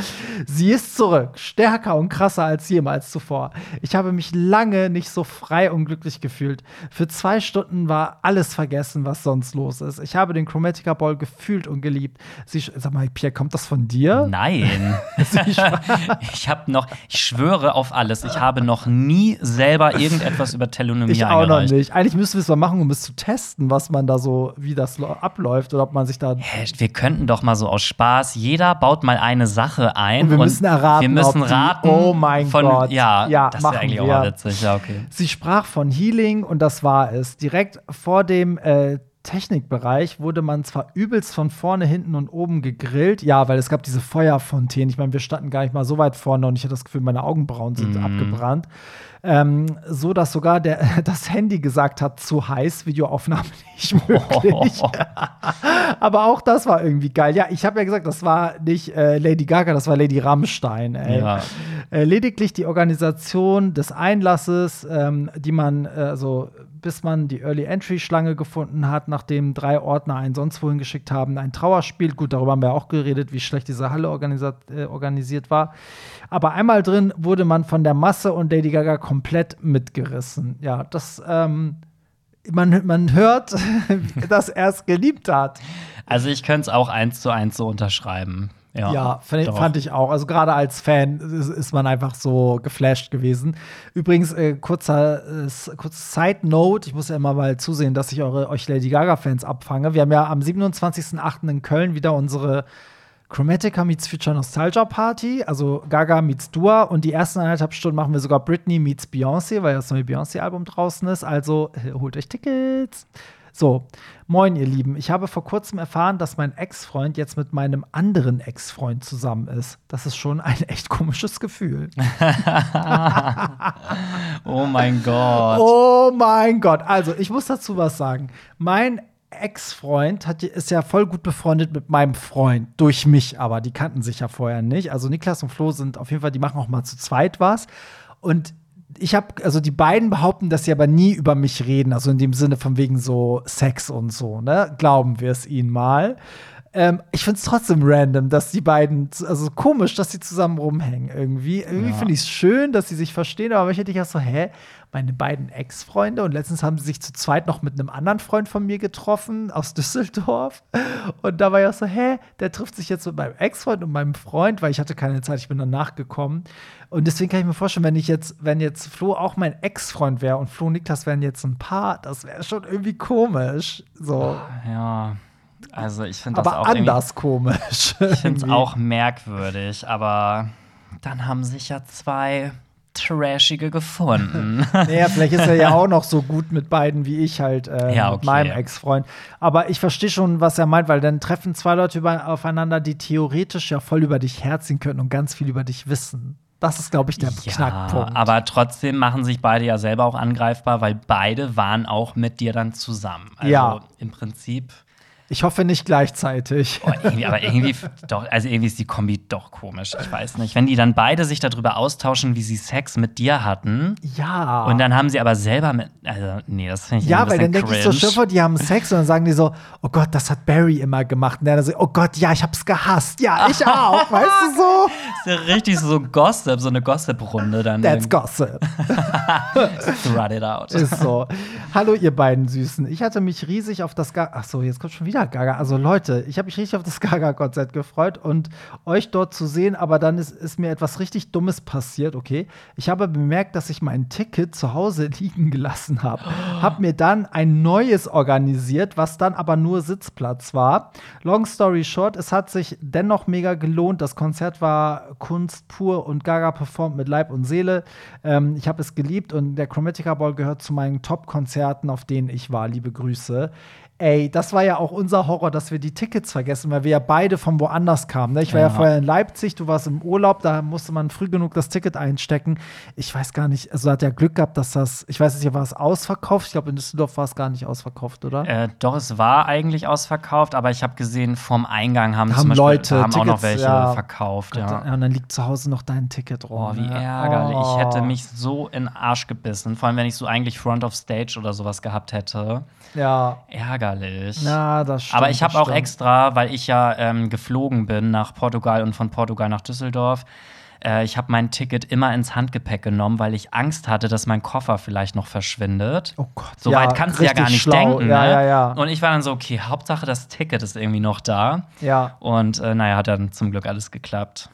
Sie ist zurück, stärker und krasser als jemals zuvor. Ich habe mich lange nicht so frei und glücklich gefühlt. Für zwei Stunden war alles vergessen, was sonst los ist. Ich habe den Chromatica Ball gefühlt und geliebt. Sie, sag mal, Pierre, kommt das von dir? Nein. ich habe noch, ich schwöre auf alles, ich habe noch nie selber irgendetwas über Telonomie Ich auch noch nicht. Eigentlich müssten wir es mal machen, um es zu testen, was man da so, wie das abläuft oder ob man sich da. Wir könnten doch mal so aus Spaß, jeder baut mal eine Sache ein. Und wir müssen erraten, Wir müssen die- raten. Oh mein von, Gott. Ja, Ja, das machen wäre eigentlich auch wir. mal witzig. Ja, okay. Sie sprach von Healing und das war es. Direkt vor dem äh, Technikbereich wurde man zwar übelst von vorne, hinten und oben gegrillt. Ja, weil es gab diese Feuerfontänen. Ich meine, wir standen gar nicht mal so weit vorne und ich hatte das Gefühl, meine Augenbrauen sind Mhm. abgebrannt. Ähm, so dass sogar der, das Handy gesagt hat, zu heiß, Videoaufnahme nicht möglich. Aber auch das war irgendwie geil. Ja, ich habe ja gesagt, das war nicht äh, Lady Gaga, das war Lady Rammstein. Ja. Äh, lediglich die Organisation des Einlasses, ähm, die man, äh, also bis man die Early Entry Schlange gefunden hat, nachdem drei Ordner einen sonst wohin geschickt haben, ein Trauerspiel. Gut, darüber haben wir auch geredet, wie schlecht diese Halle äh, organisiert war. Aber einmal drin wurde man von der Masse und Lady Gaga komplett mitgerissen. Ja, das, ähm, man, man hört, dass er es geliebt hat. Also ich könnte es auch eins zu eins so unterschreiben. Ja, Ja, fand, doch. fand ich auch. Also gerade als Fan ist, ist man einfach so geflasht gewesen. Übrigens, äh, kurzer, äh, s- kurze Side Note, ich muss ja immer mal zusehen, dass ich eure, euch Lady Gaga-Fans abfange. Wir haben ja am 27.08. in Köln wieder unsere Chromatica meets Future Nostalgia Party, also Gaga meets Dua und die ersten eineinhalb Stunden machen wir sogar Britney meets Beyoncé, weil das neue Beyoncé-Album draußen ist. Also äh, holt euch Tickets. So, moin, ihr Lieben. Ich habe vor kurzem erfahren, dass mein Ex-Freund jetzt mit meinem anderen Ex-Freund zusammen ist. Das ist schon ein echt komisches Gefühl. oh mein Gott. Oh mein Gott. Also, ich muss dazu was sagen. Mein Ex-Freund ist ja voll gut befreundet mit meinem Freund, durch mich aber. Die kannten sich ja vorher nicht. Also Niklas und Flo sind auf jeden Fall, die machen auch mal zu zweit was. Und ich habe, also die beiden behaupten, dass sie aber nie über mich reden, also in dem Sinne von wegen so Sex und so, ne? Glauben wir es ihnen mal. Ähm, ich finde es trotzdem random, dass die beiden, also komisch, dass sie zusammen rumhängen irgendwie. Irgendwie ja. finde ich es schön, dass sie sich verstehen, aber ich hätte ja so, hä, meine beiden Ex-Freunde und letztens haben sie sich zu zweit noch mit einem anderen Freund von mir getroffen aus Düsseldorf. Und da war ja so, hä, der trifft sich jetzt mit meinem Ex-Freund und meinem Freund, weil ich hatte keine Zeit, ich bin danach gekommen. Und deswegen kann ich mir vorstellen, wenn ich jetzt, wenn jetzt Flo auch mein Ex-Freund wäre und Flo und Niklas wären jetzt ein Paar, das wäre schon irgendwie komisch. So. Ja. Also ich finde das aber auch anders komisch. Ich finde es auch merkwürdig, aber dann haben sich ja zwei Trashige gefunden. naja, vielleicht ist er ja auch noch so gut mit beiden wie ich halt äh, ja, okay. mit meinem Ex-Freund. Aber ich verstehe schon, was er meint, weil dann treffen zwei Leute über, aufeinander, die theoretisch ja voll über dich herziehen können und ganz viel über dich wissen. Das ist, glaube ich, der ja, Knackpunkt. Aber trotzdem machen sich beide ja selber auch angreifbar, weil beide waren auch mit dir dann zusammen. Also ja. im Prinzip ich hoffe nicht gleichzeitig. Oh, irgendwie, aber irgendwie doch, also irgendwie ist die Kombi doch komisch. Ich weiß nicht. Wenn die dann beide sich darüber austauschen, wie sie Sex mit dir hatten. Ja. Und dann haben sie aber selber mit. Also, nee, das finde ich Ja, weil dann denke ich so, Schiffer, die haben Sex und dann sagen die so, oh Gott, das hat Barry immer gemacht. Und dann so, oh Gott, ja, ich hab's gehasst. Ja, ich auch. weißt du so? Ist ja richtig so Gossip, so eine Gossip-Runde dann. That's Gossip. Run it out. Ist so. Hallo, ihr beiden Süßen. Ich hatte mich riesig auf das. Ga Ach so, jetzt kommt schon wieder Gaga. Also Leute, ich habe mich richtig auf das Gaga-Konzert gefreut und euch dort zu sehen, aber dann ist, ist, mir etwas richtig Dummes passiert, okay? Ich habe bemerkt, dass ich mein Ticket zu Hause liegen gelassen habe. Habe mir dann ein neues organisiert, was dann aber nur Sitzplatz war. Long story short, es hat sich dennoch mega gelohnt. Das Konzert war Kunst pur und Gaga performt mit Leib und Seele. Ähm, ich habe es geliebt und der Chromatica Ball gehört zu meinen Top-Konzerten, auf denen ich war. Liebe Grüße. Ey, das war ja auch unser Horror, dass wir die Tickets vergessen, weil wir ja beide von woanders kamen. Ne? Ich war ja. ja. vorher in Leipzig, du warst im Urlaub, da musste man früh genug das Ticket einstecken. Ich weiß gar nicht, also hat ja Glück gehabt, dass das, ich weiß nicht, war es ausverkauft? Ich glaube, in Düsseldorf war es gar nicht ausverkauft, oder? Äh, doch, es war eigentlich ausverkauft, aber ich habe gesehen, vom Eingang haben, haben Beispiel, Leute haben Tickets, auch noch welche ja. verkauft. Ja. ja. Und dann liegt zu Hause noch dein Ticket rum. Oh, wie ne? ärgerlich. Oh. Ich hätte mich so in den Arsch gebissen, vor allem wenn ich so eigentlich Front of Stage oder sowas gehabt hätte. Ja. Ärgerlich. Ja, das stimmt. Aber ich habe auch extra, weil ich ja ähm, geflogen bin nach Portugal und von Portugal nach Düsseldorf, äh, ich habe mein Ticket immer ins Handgepäck genommen, weil ich Angst hatte, dass mein Koffer vielleicht noch verschwindet. Oh Gott. So weit kannst du ja gar nicht schlau. denken. Ja, ne? ja, ja. Und ich war dann so, okay, Hauptsache das Ticket ist irgendwie noch da. Ja. Und äh, naja, hat dann zum Glück alles geklappt.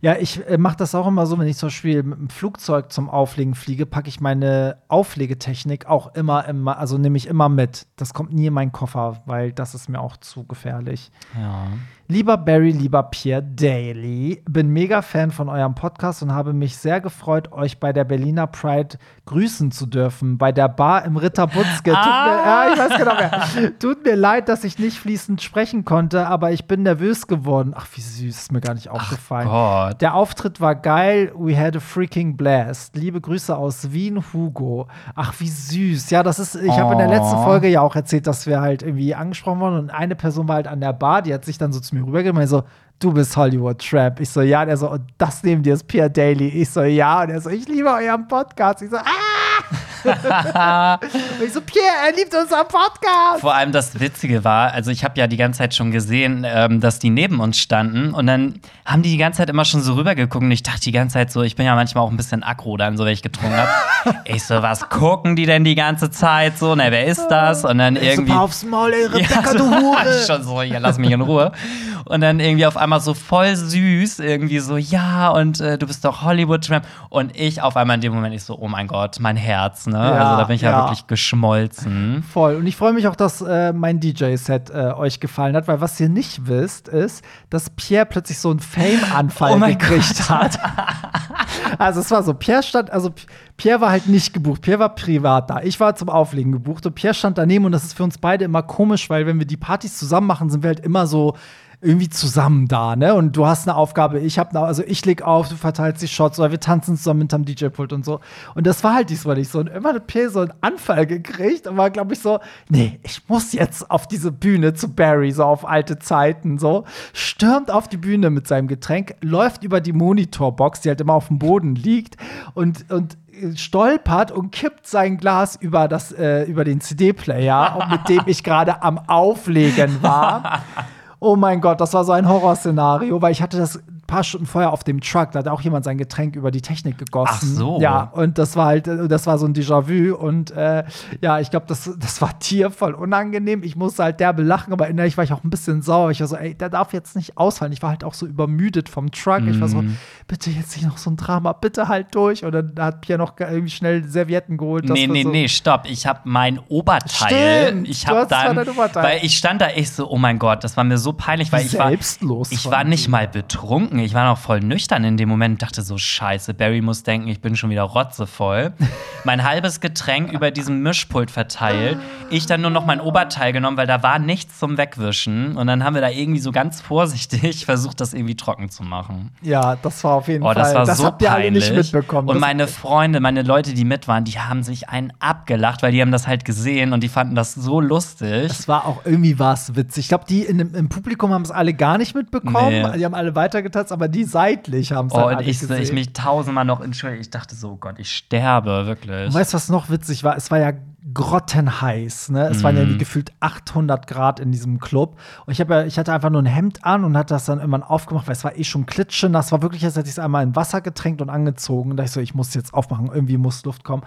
Ja, ich äh, mache das auch immer so, wenn ich zum Beispiel mit dem Flugzeug zum Auflegen fliege, packe ich meine Auflegetechnik auch immer, immer also nehme ich immer mit. Das kommt nie in meinen Koffer, weil das ist mir auch zu gefährlich. Ja. Lieber Barry, lieber Pierre Daly, bin mega Fan von eurem Podcast und habe mich sehr gefreut, euch bei der Berliner Pride grüßen zu dürfen. Bei der Bar im Ritter Butzke. Ah. Tut mir, ja, ich weiß genau mehr. Tut mir leid, dass ich nicht fließend sprechen konnte, aber ich bin nervös geworden. Ach, wie süß, ist mir gar nicht aufgefallen. Ach. Der Auftritt war geil. We had a freaking blast. Liebe Grüße aus Wien, Hugo. Ach, wie süß. Ja, das ist, ich oh. habe in der letzten Folge ja auch erzählt, dass wir halt irgendwie angesprochen wurden und eine Person war halt an der Bar, die hat sich dann so zu mir rübergegeben so, du bist Hollywood Trap. Ich so, ja. Und er so, und das neben dir ist Pierre Daly. Ich so, ja. Und er so, ich liebe euren Podcast. Ich so, ah! Ich so, Pierre, er liebt unseren Podcast. Vor allem das Witzige war, also ich habe ja die ganze Zeit schon gesehen, ähm, dass die neben uns standen und dann haben die die ganze Zeit immer schon so rübergeguckt und ich dachte die ganze Zeit so, ich bin ja manchmal auch ein bisschen aggro dann, so wenn ich getrunken habe. ich so, was gucken die denn die ganze Zeit so? Na, wer ist das? Und dann irgendwie. So, aufs Maul, ey, Rebecca, ja, so, du Hure. schon so, ja, lass mich in Ruhe. Und dann irgendwie auf einmal so voll süß, irgendwie so, ja, und äh, du bist doch Hollywood-Tramp. Und ich auf einmal in dem Moment, ich so, oh mein Gott, mein Herz, ne? Ja, also da bin ich ja, ja wirklich geschmolzen. Voll. Und ich freue mich auch, dass äh, mein DJ-Set äh, euch gefallen hat, weil was ihr nicht wisst, ist, dass Pierre plötzlich so einen Fame-Anfall oh gekriegt Gott. hat. Also es war so, Pierre stand, also Pierre war halt nicht gebucht, Pierre war privat da. Ich war zum Auflegen gebucht und Pierre stand daneben und das ist für uns beide immer komisch, weil wenn wir die Partys zusammen machen, sind wir halt immer so irgendwie zusammen da, ne? Und du hast eine Aufgabe, ich habe eine, also ich leg auf, du verteilst die Shots oder wir tanzen zusammen hinterm DJ-Pult und so. Und das war halt diesmal nicht so. Und immer hat Pierre so einen Anfall gekriegt und war, glaube ich, so, nee, ich muss jetzt auf diese Bühne zu Barry, so auf alte Zeiten, so. Stürmt auf die Bühne mit seinem Getränk, läuft über die Monitorbox, die halt immer auf dem Boden liegt und, und stolpert und kippt sein Glas über, das, äh, über den CD-Player, mit dem ich gerade am Auflegen war. Oh mein Gott, das war so ein Horrorszenario, weil ich hatte das paar Stunden vorher auf dem Truck, da hat auch jemand sein Getränk über die Technik gegossen. Ach so. Ja, und das war halt, das war so ein Déjà-vu. Und äh, ja, ich glaube, das, das war dir voll unangenehm. Ich musste halt derbe lachen, aber innerlich war ich auch ein bisschen sauer. Ich war so, ey, der darf jetzt nicht ausfallen. Ich war halt auch so übermüdet vom Truck. Mm. Ich war so, mhm. bitte jetzt nicht noch so ein Drama, bitte halt durch. Und dann hat Pierre noch irgendwie schnell Servietten geholt. Nee, nee, so nee, stopp. Ich habe mein Oberteil. Stimmt, ich habe dann, Oberteil. weil ich stand da echt so, oh mein Gott, das war mir so peinlich, weil ich war, ich war nicht mal betrunken. Ich war noch voll nüchtern in dem Moment, dachte so, scheiße, Barry muss denken, ich bin schon wieder rotzevoll. mein halbes Getränk über diesem Mischpult verteilt. Ich dann nur noch mein Oberteil genommen, weil da war nichts zum Wegwischen. Und dann haben wir da irgendwie so ganz vorsichtig versucht, das irgendwie trocken zu machen. Ja, das war auf jeden oh, das Fall. War das so habt ihr alle nicht mitbekommen. Und meine Freunde, meine Leute, die mit waren, die haben sich einen abgelacht, weil die haben das halt gesehen und die fanden das so lustig. Es war auch irgendwie was witzig. Ich glaube, die in, im Publikum haben es alle gar nicht mitbekommen. Nee. Die haben alle weitergetanzt, aber die seitlich haben es oh, und ich, gesehen. ich mich tausendmal noch entschuldigt. Ich dachte so, oh Gott, ich sterbe, wirklich. Und weißt du, was noch witzig war? Es war ja grottenheiß. Ne? Es mm. waren ja mhm. gefühlt 800 Grad in diesem Club. Und ich, ja, ich hatte einfach nur ein Hemd an und hatte das dann irgendwann aufgemacht, weil es war eh schon klitschenass. war wirklich, als hätte ich es einmal in Wasser getränkt und angezogen. Und da ich so, ich muss jetzt aufmachen, irgendwie muss Luft kommen.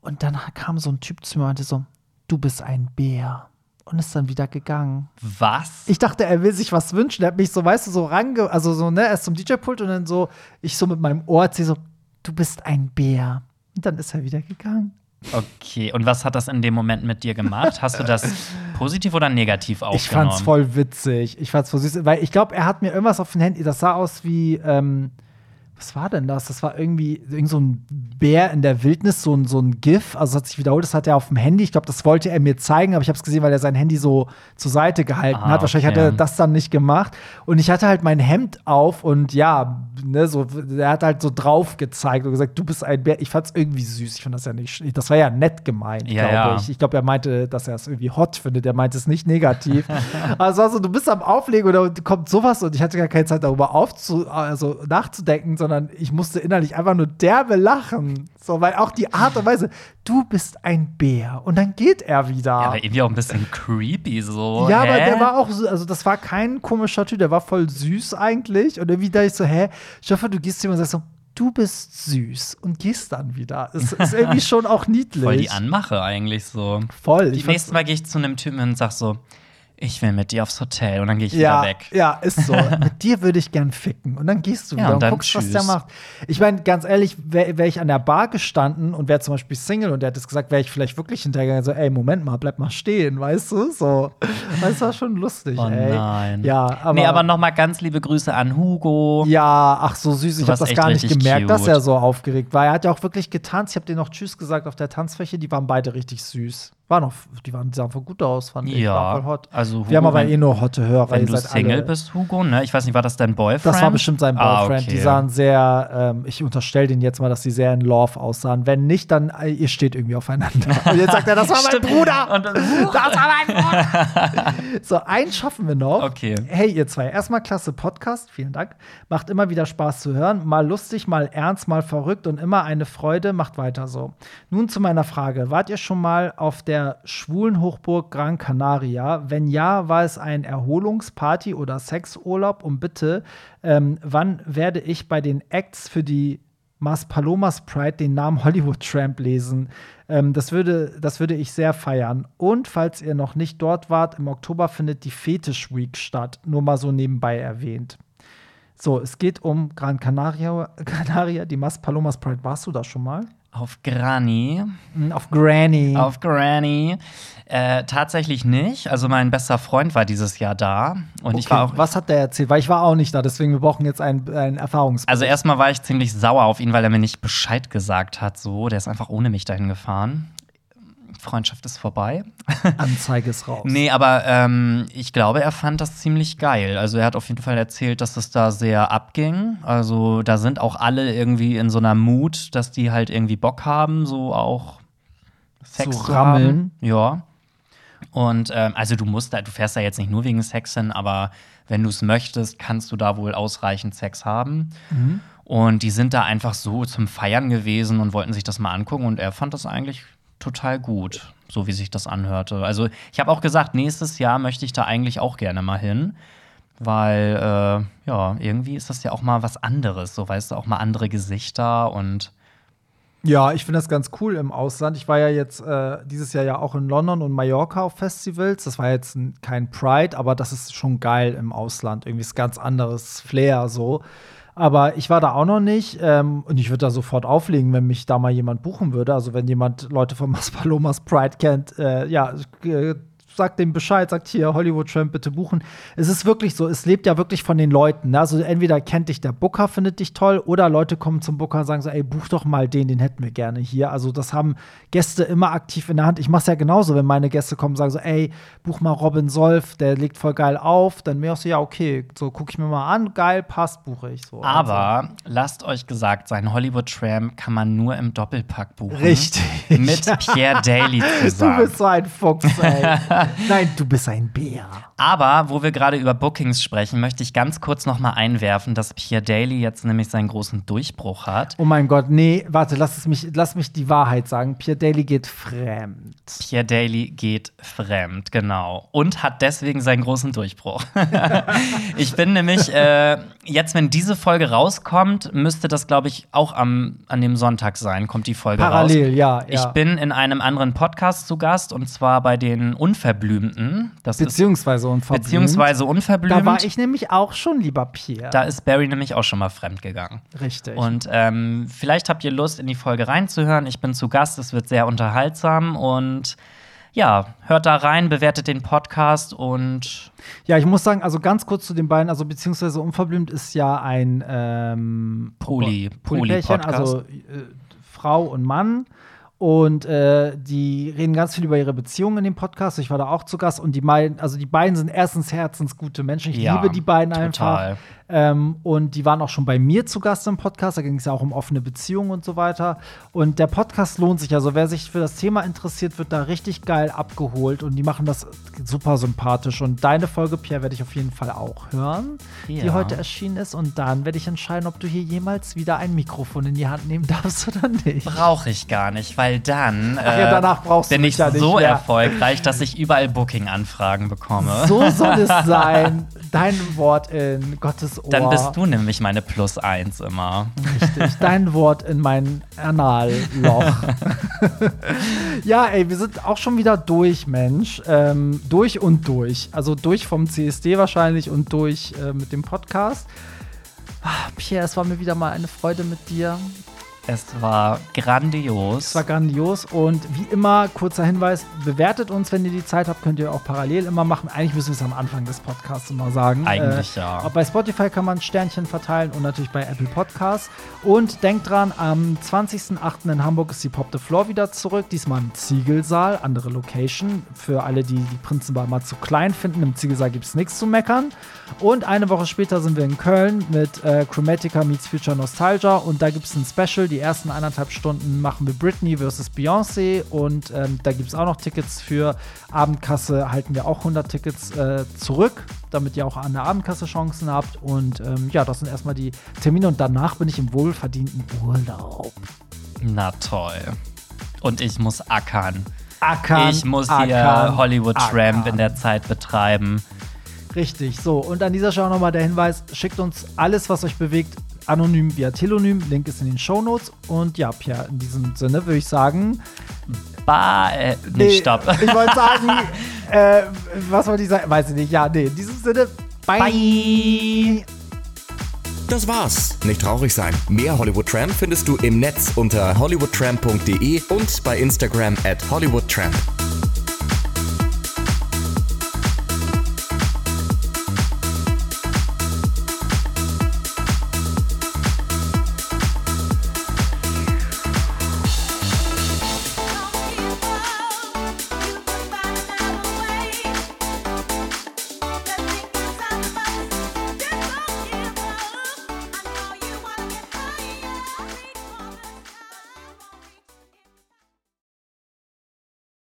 Und dann kam so ein Typ zu mir und meinte so, du bist ein Bär und ist dann wieder gegangen. Was? Ich dachte, er will sich was wünschen. Er hat mich so, weißt du, so range, also so, ne, er ist zum DJ-Pult und dann so, ich so mit meinem Ohr erzähle so, du bist ein Bär. Und dann ist er wieder gegangen. Okay, und was hat das in dem Moment mit dir gemacht? Hast du das positiv oder negativ aufgenommen? Ich fand's voll witzig. Ich fand's voll süß, weil ich glaube, er hat mir irgendwas auf den Händen, das sah aus wie, ähm, was war denn das? Das war irgendwie irgend so ein Bär in der Wildnis, so ein, so ein GIF. Also hat sich wiederholt, das hat er auf dem Handy. Ich glaube, das wollte er mir zeigen, aber ich habe es gesehen, weil er sein Handy so zur Seite gehalten ah, hat. Wahrscheinlich okay. hat er das dann nicht gemacht. Und ich hatte halt mein Hemd auf und ja, ne, so, er hat halt so drauf gezeigt und gesagt, du bist ein Bär. Ich fand es irgendwie süß. Ich fand das ja nicht, das war ja nett gemeint, ja, glaube ja. ich. Ich glaube, er meinte, dass er es irgendwie hot findet. Er meinte es nicht negativ. also, also, du bist am Auflegen oder kommt sowas und ich hatte gar keine Zeit darüber aufzu also nachzudenken, sondern sondern ich musste innerlich einfach nur derbe lachen. So, weil auch die Art und Weise, du bist ein Bär und dann geht er wieder. Ja, aber irgendwie auch ein bisschen creepy so. Ja, hä? aber der war auch so, also das war kein komischer Typ, der war voll süß eigentlich. Und irgendwie da ich so, hä, ich hoffe, du gehst zu ihm und sagst so, du bist süß und gehst dann wieder. Es ist irgendwie schon auch niedlich. Voll die Anmache eigentlich so. Voll. Die nächste Mal gehe ich zu einem Typen und sag so, ich will mit dir aufs Hotel und dann gehe ich ja, wieder weg. Ja, ist so. mit dir würde ich gern ficken. Und dann gehst du ja, wieder und, und guckst, tschüss. was der macht. Ich meine, ganz ehrlich, wäre wär ich an der Bar gestanden und wäre zum Beispiel Single und der hätte es gesagt, wäre ich vielleicht wirklich hinterher so, ey, Moment mal, bleib mal stehen, weißt du? So. Das war schon lustig, oh, ey. nein. Ja, aber. Nee, aber noch mal ganz liebe Grüße an Hugo. Ja, ach, so süß. Ich habe das gar nicht gemerkt, cute. dass er so aufgeregt war. Er hat ja auch wirklich getanzt. Ich habe dir noch Tschüss gesagt auf der Tanzfläche. Die waren beide richtig süß. War noch, die, waren, sahen voll gut aus, fand ich. Ja, war voll hot. Also Hugo, Wir haben aber eh nur hotte Hörer. Wenn du Single alle. bist, Hugo, ne? Ich weiß nicht, war das dein Boyfriend? Das war bestimmt sein ah, Boyfriend. Okay. Die sahen sehr, ähm, ich unterstelle denen jetzt mal, dass sie sehr in Love aussahen. Wenn nicht, dann äh, ihr steht irgendwie aufeinander. Und jetzt sagt er, das war mein Bruder. Und, das war mein Bruder. so, einen schaffen wir noch. Okay. Hey, ihr zwei, erstmal klasse Podcast, vielen Dank. Macht immer wieder Spaß zu hören. Mal lustig, mal ernst, mal verrückt und immer eine Freude. Macht weiter so. Nun zu meiner Frage. Wart ihr schon mal auf der schwulen Hochburg Gran Canaria? Wenn ja, war es ein Erholungsparty oder Sexurlaub? Und bitte, ähm, wann werde ich bei den Acts für die Mas Palomas Pride den Namen Hollywood Tramp lesen? Ähm, das, würde, das würde ich sehr feiern. Und falls ihr noch nicht dort wart, im Oktober findet die Fetish Week statt. Nur mal so nebenbei erwähnt. So, es geht um Gran Canaria, Canaria die Mas Palomas Pride. Warst du da schon mal? Auf Granny. Hm, auf Granny. Auf Granny. Äh, tatsächlich nicht. Also mein bester Freund war dieses Jahr da und okay. ich war auch. Was hat der erzählt? Weil ich war auch nicht da, deswegen wir brauchen jetzt einen, einen Erfahrungsbericht. Also erstmal war ich ziemlich sauer auf ihn, weil er mir nicht Bescheid gesagt hat. So, der ist einfach ohne mich dahin gefahren. Freundschaft ist vorbei. Anzeige ist raus. nee, aber ähm, ich glaube, er fand das ziemlich geil. Also er hat auf jeden Fall erzählt, dass es da sehr abging. Also da sind auch alle irgendwie in so einer Mut, dass die halt irgendwie Bock haben, so auch Sex zu, zu rammeln. Haben. Ja. Und ähm, also du musst da, du fährst da jetzt nicht nur wegen Sex hin, aber wenn du es möchtest, kannst du da wohl ausreichend Sex haben. Mhm. Und die sind da einfach so zum Feiern gewesen und wollten sich das mal angucken und er fand das eigentlich total gut, so wie sich das anhörte. Also ich habe auch gesagt, nächstes Jahr möchte ich da eigentlich auch gerne mal hin, weil äh, ja, irgendwie ist das ja auch mal was anderes, so weißt du, auch mal andere Gesichter und ja, ich finde das ganz cool im Ausland. Ich war ja jetzt äh, dieses Jahr ja auch in London und Mallorca auf Festivals. Das war jetzt kein Pride, aber das ist schon geil im Ausland. Irgendwie ist ganz anderes Flair so. Aber ich war da auch noch nicht ähm, und ich würde da sofort auflegen, wenn mich da mal jemand buchen würde. Also wenn jemand Leute von Maspalomas Pride kennt, äh, ja, äh, sagt dem Bescheid, sagt hier Hollywood Tramp bitte buchen. Es ist wirklich so, es lebt ja wirklich von den Leuten. Ne? Also entweder kennt dich der Booker, findet dich toll, oder Leute kommen zum Booker und sagen so, ey, buch doch mal den, den hätten wir gerne hier. Also das haben Gäste immer aktiv in der Hand. Ich mache es ja genauso, wenn meine Gäste kommen und sagen so, ey, buch mal Robin Solf, der legt voll geil auf. Dann mir auch so, ja, okay, so gucke ich mir mal an, geil, passt, buche ich so. Aber also. lasst euch gesagt sein, Hollywood Tramp kann man nur im Doppelpack buchen. Richtig. Mit Pierre Daly zusammen. Du bist so ein Fuchs, ey. Nein, du bist ein Bär. Aber wo wir gerade über Bookings sprechen, möchte ich ganz kurz noch mal einwerfen, dass Pierre Daly jetzt nämlich seinen großen Durchbruch hat. Oh mein Gott, nee, warte, lass, es mich, lass mich die Wahrheit sagen. Pierre Daly geht fremd. Pierre Daly geht fremd, genau. Und hat deswegen seinen großen Durchbruch. ich bin nämlich, äh, jetzt, wenn diese Folge rauskommt, müsste das, glaube ich, auch am, an dem Sonntag sein, kommt die Folge Parallel, raus. Parallel, ja, ja. Ich bin in einem anderen Podcast zu Gast und zwar bei den Unverblümten. Das beziehungsweise unverblümt. Beziehungsweise unverblümt. Da war ich nämlich auch schon, lieber Pierre. Da ist Barry nämlich auch schon mal fremd gegangen. Richtig. Und ähm, vielleicht habt ihr Lust, in die Folge reinzuhören. Ich bin zu Gast, es wird sehr unterhaltsam und ja, hört da rein, bewertet den Podcast und. Ja, ich muss sagen, also ganz kurz zu den beiden, also beziehungsweise Unverblümt ist ja ein ähm, Poly, Poly, Poly also äh, Frau und Mann. Und äh, die reden ganz viel über ihre Beziehungen in dem Podcast. Ich war da auch zu Gast und die beiden, also die beiden sind erstens herzensgute Menschen. Ich ja, liebe die beiden total. einfach. Ähm, und die waren auch schon bei mir zu Gast im Podcast. Da ging es ja auch um offene Beziehungen und so weiter. Und der Podcast lohnt sich. Also wer sich für das Thema interessiert, wird da richtig geil abgeholt. Und die machen das super sympathisch. Und deine Folge, Pierre, werde ich auf jeden Fall auch hören, ja. die heute erschienen ist. Und dann werde ich entscheiden, ob du hier jemals wieder ein Mikrofon in die Hand nehmen darfst oder nicht. Brauche ich gar nicht, weil dann äh, ja, danach brauchst bin ich ja so erfolgreich, dass ich überall Booking-Anfragen bekomme. So soll es sein. Dein Wort in Gottes Ohr. Dann bist du nämlich meine Plus eins immer. Richtig, dein Wort in mein Analloch. ja, ey, wir sind auch schon wieder durch, Mensch. Ähm, durch und durch. Also durch vom CSD wahrscheinlich und durch äh, mit dem Podcast. Ah, Pierre, es war mir wieder mal eine Freude mit dir. Es war grandios. Es war grandios und wie immer, kurzer Hinweis, bewertet uns, wenn ihr die Zeit habt, könnt ihr auch parallel immer machen. Eigentlich müssen wir es am Anfang des Podcasts immer sagen. Eigentlich äh, ja. Auch bei Spotify kann man Sternchen verteilen und natürlich bei Apple Podcasts. Und denkt dran, am 20.08. in Hamburg ist die Pop the Floor wieder zurück. Diesmal im Ziegelsaal, andere Location. Für alle, die die Prinzenbar mal zu klein finden, im Ziegelsaal gibt es nichts zu meckern. Und eine Woche später sind wir in Köln mit äh, Chromatica meets Future Nostalgia und da gibt es ein Special, die die ersten anderthalb Stunden machen wir Britney versus Beyoncé und ähm, da gibt es auch noch Tickets für. Abendkasse halten wir auch 100 Tickets äh, zurück, damit ihr auch an der Abendkasse Chancen habt. Und ähm, ja, das sind erstmal die Termine und danach bin ich im wohlverdienten Urlaub. Na toll. Und ich muss ackern. Ackern. Ich muss ackern, hier Hollywood Tramp in der Zeit betreiben. Richtig, so. Und an dieser Stelle nochmal der Hinweis: schickt uns alles, was euch bewegt, anonym via Telonym. Link ist in den Show Notes. Und ja, Pierre, in diesem Sinne würde ich sagen. Ba äh, nee, nee, stopp. Ich wollte sagen, äh, was wollte ich sagen? Weiß ich nicht. Ja, nee, in diesem Sinne, bye. bye. Das war's. Nicht traurig sein. Mehr Hollywood Tramp findest du im Netz unter hollywoodtramp.de und bei Instagram at hollywoodtramp.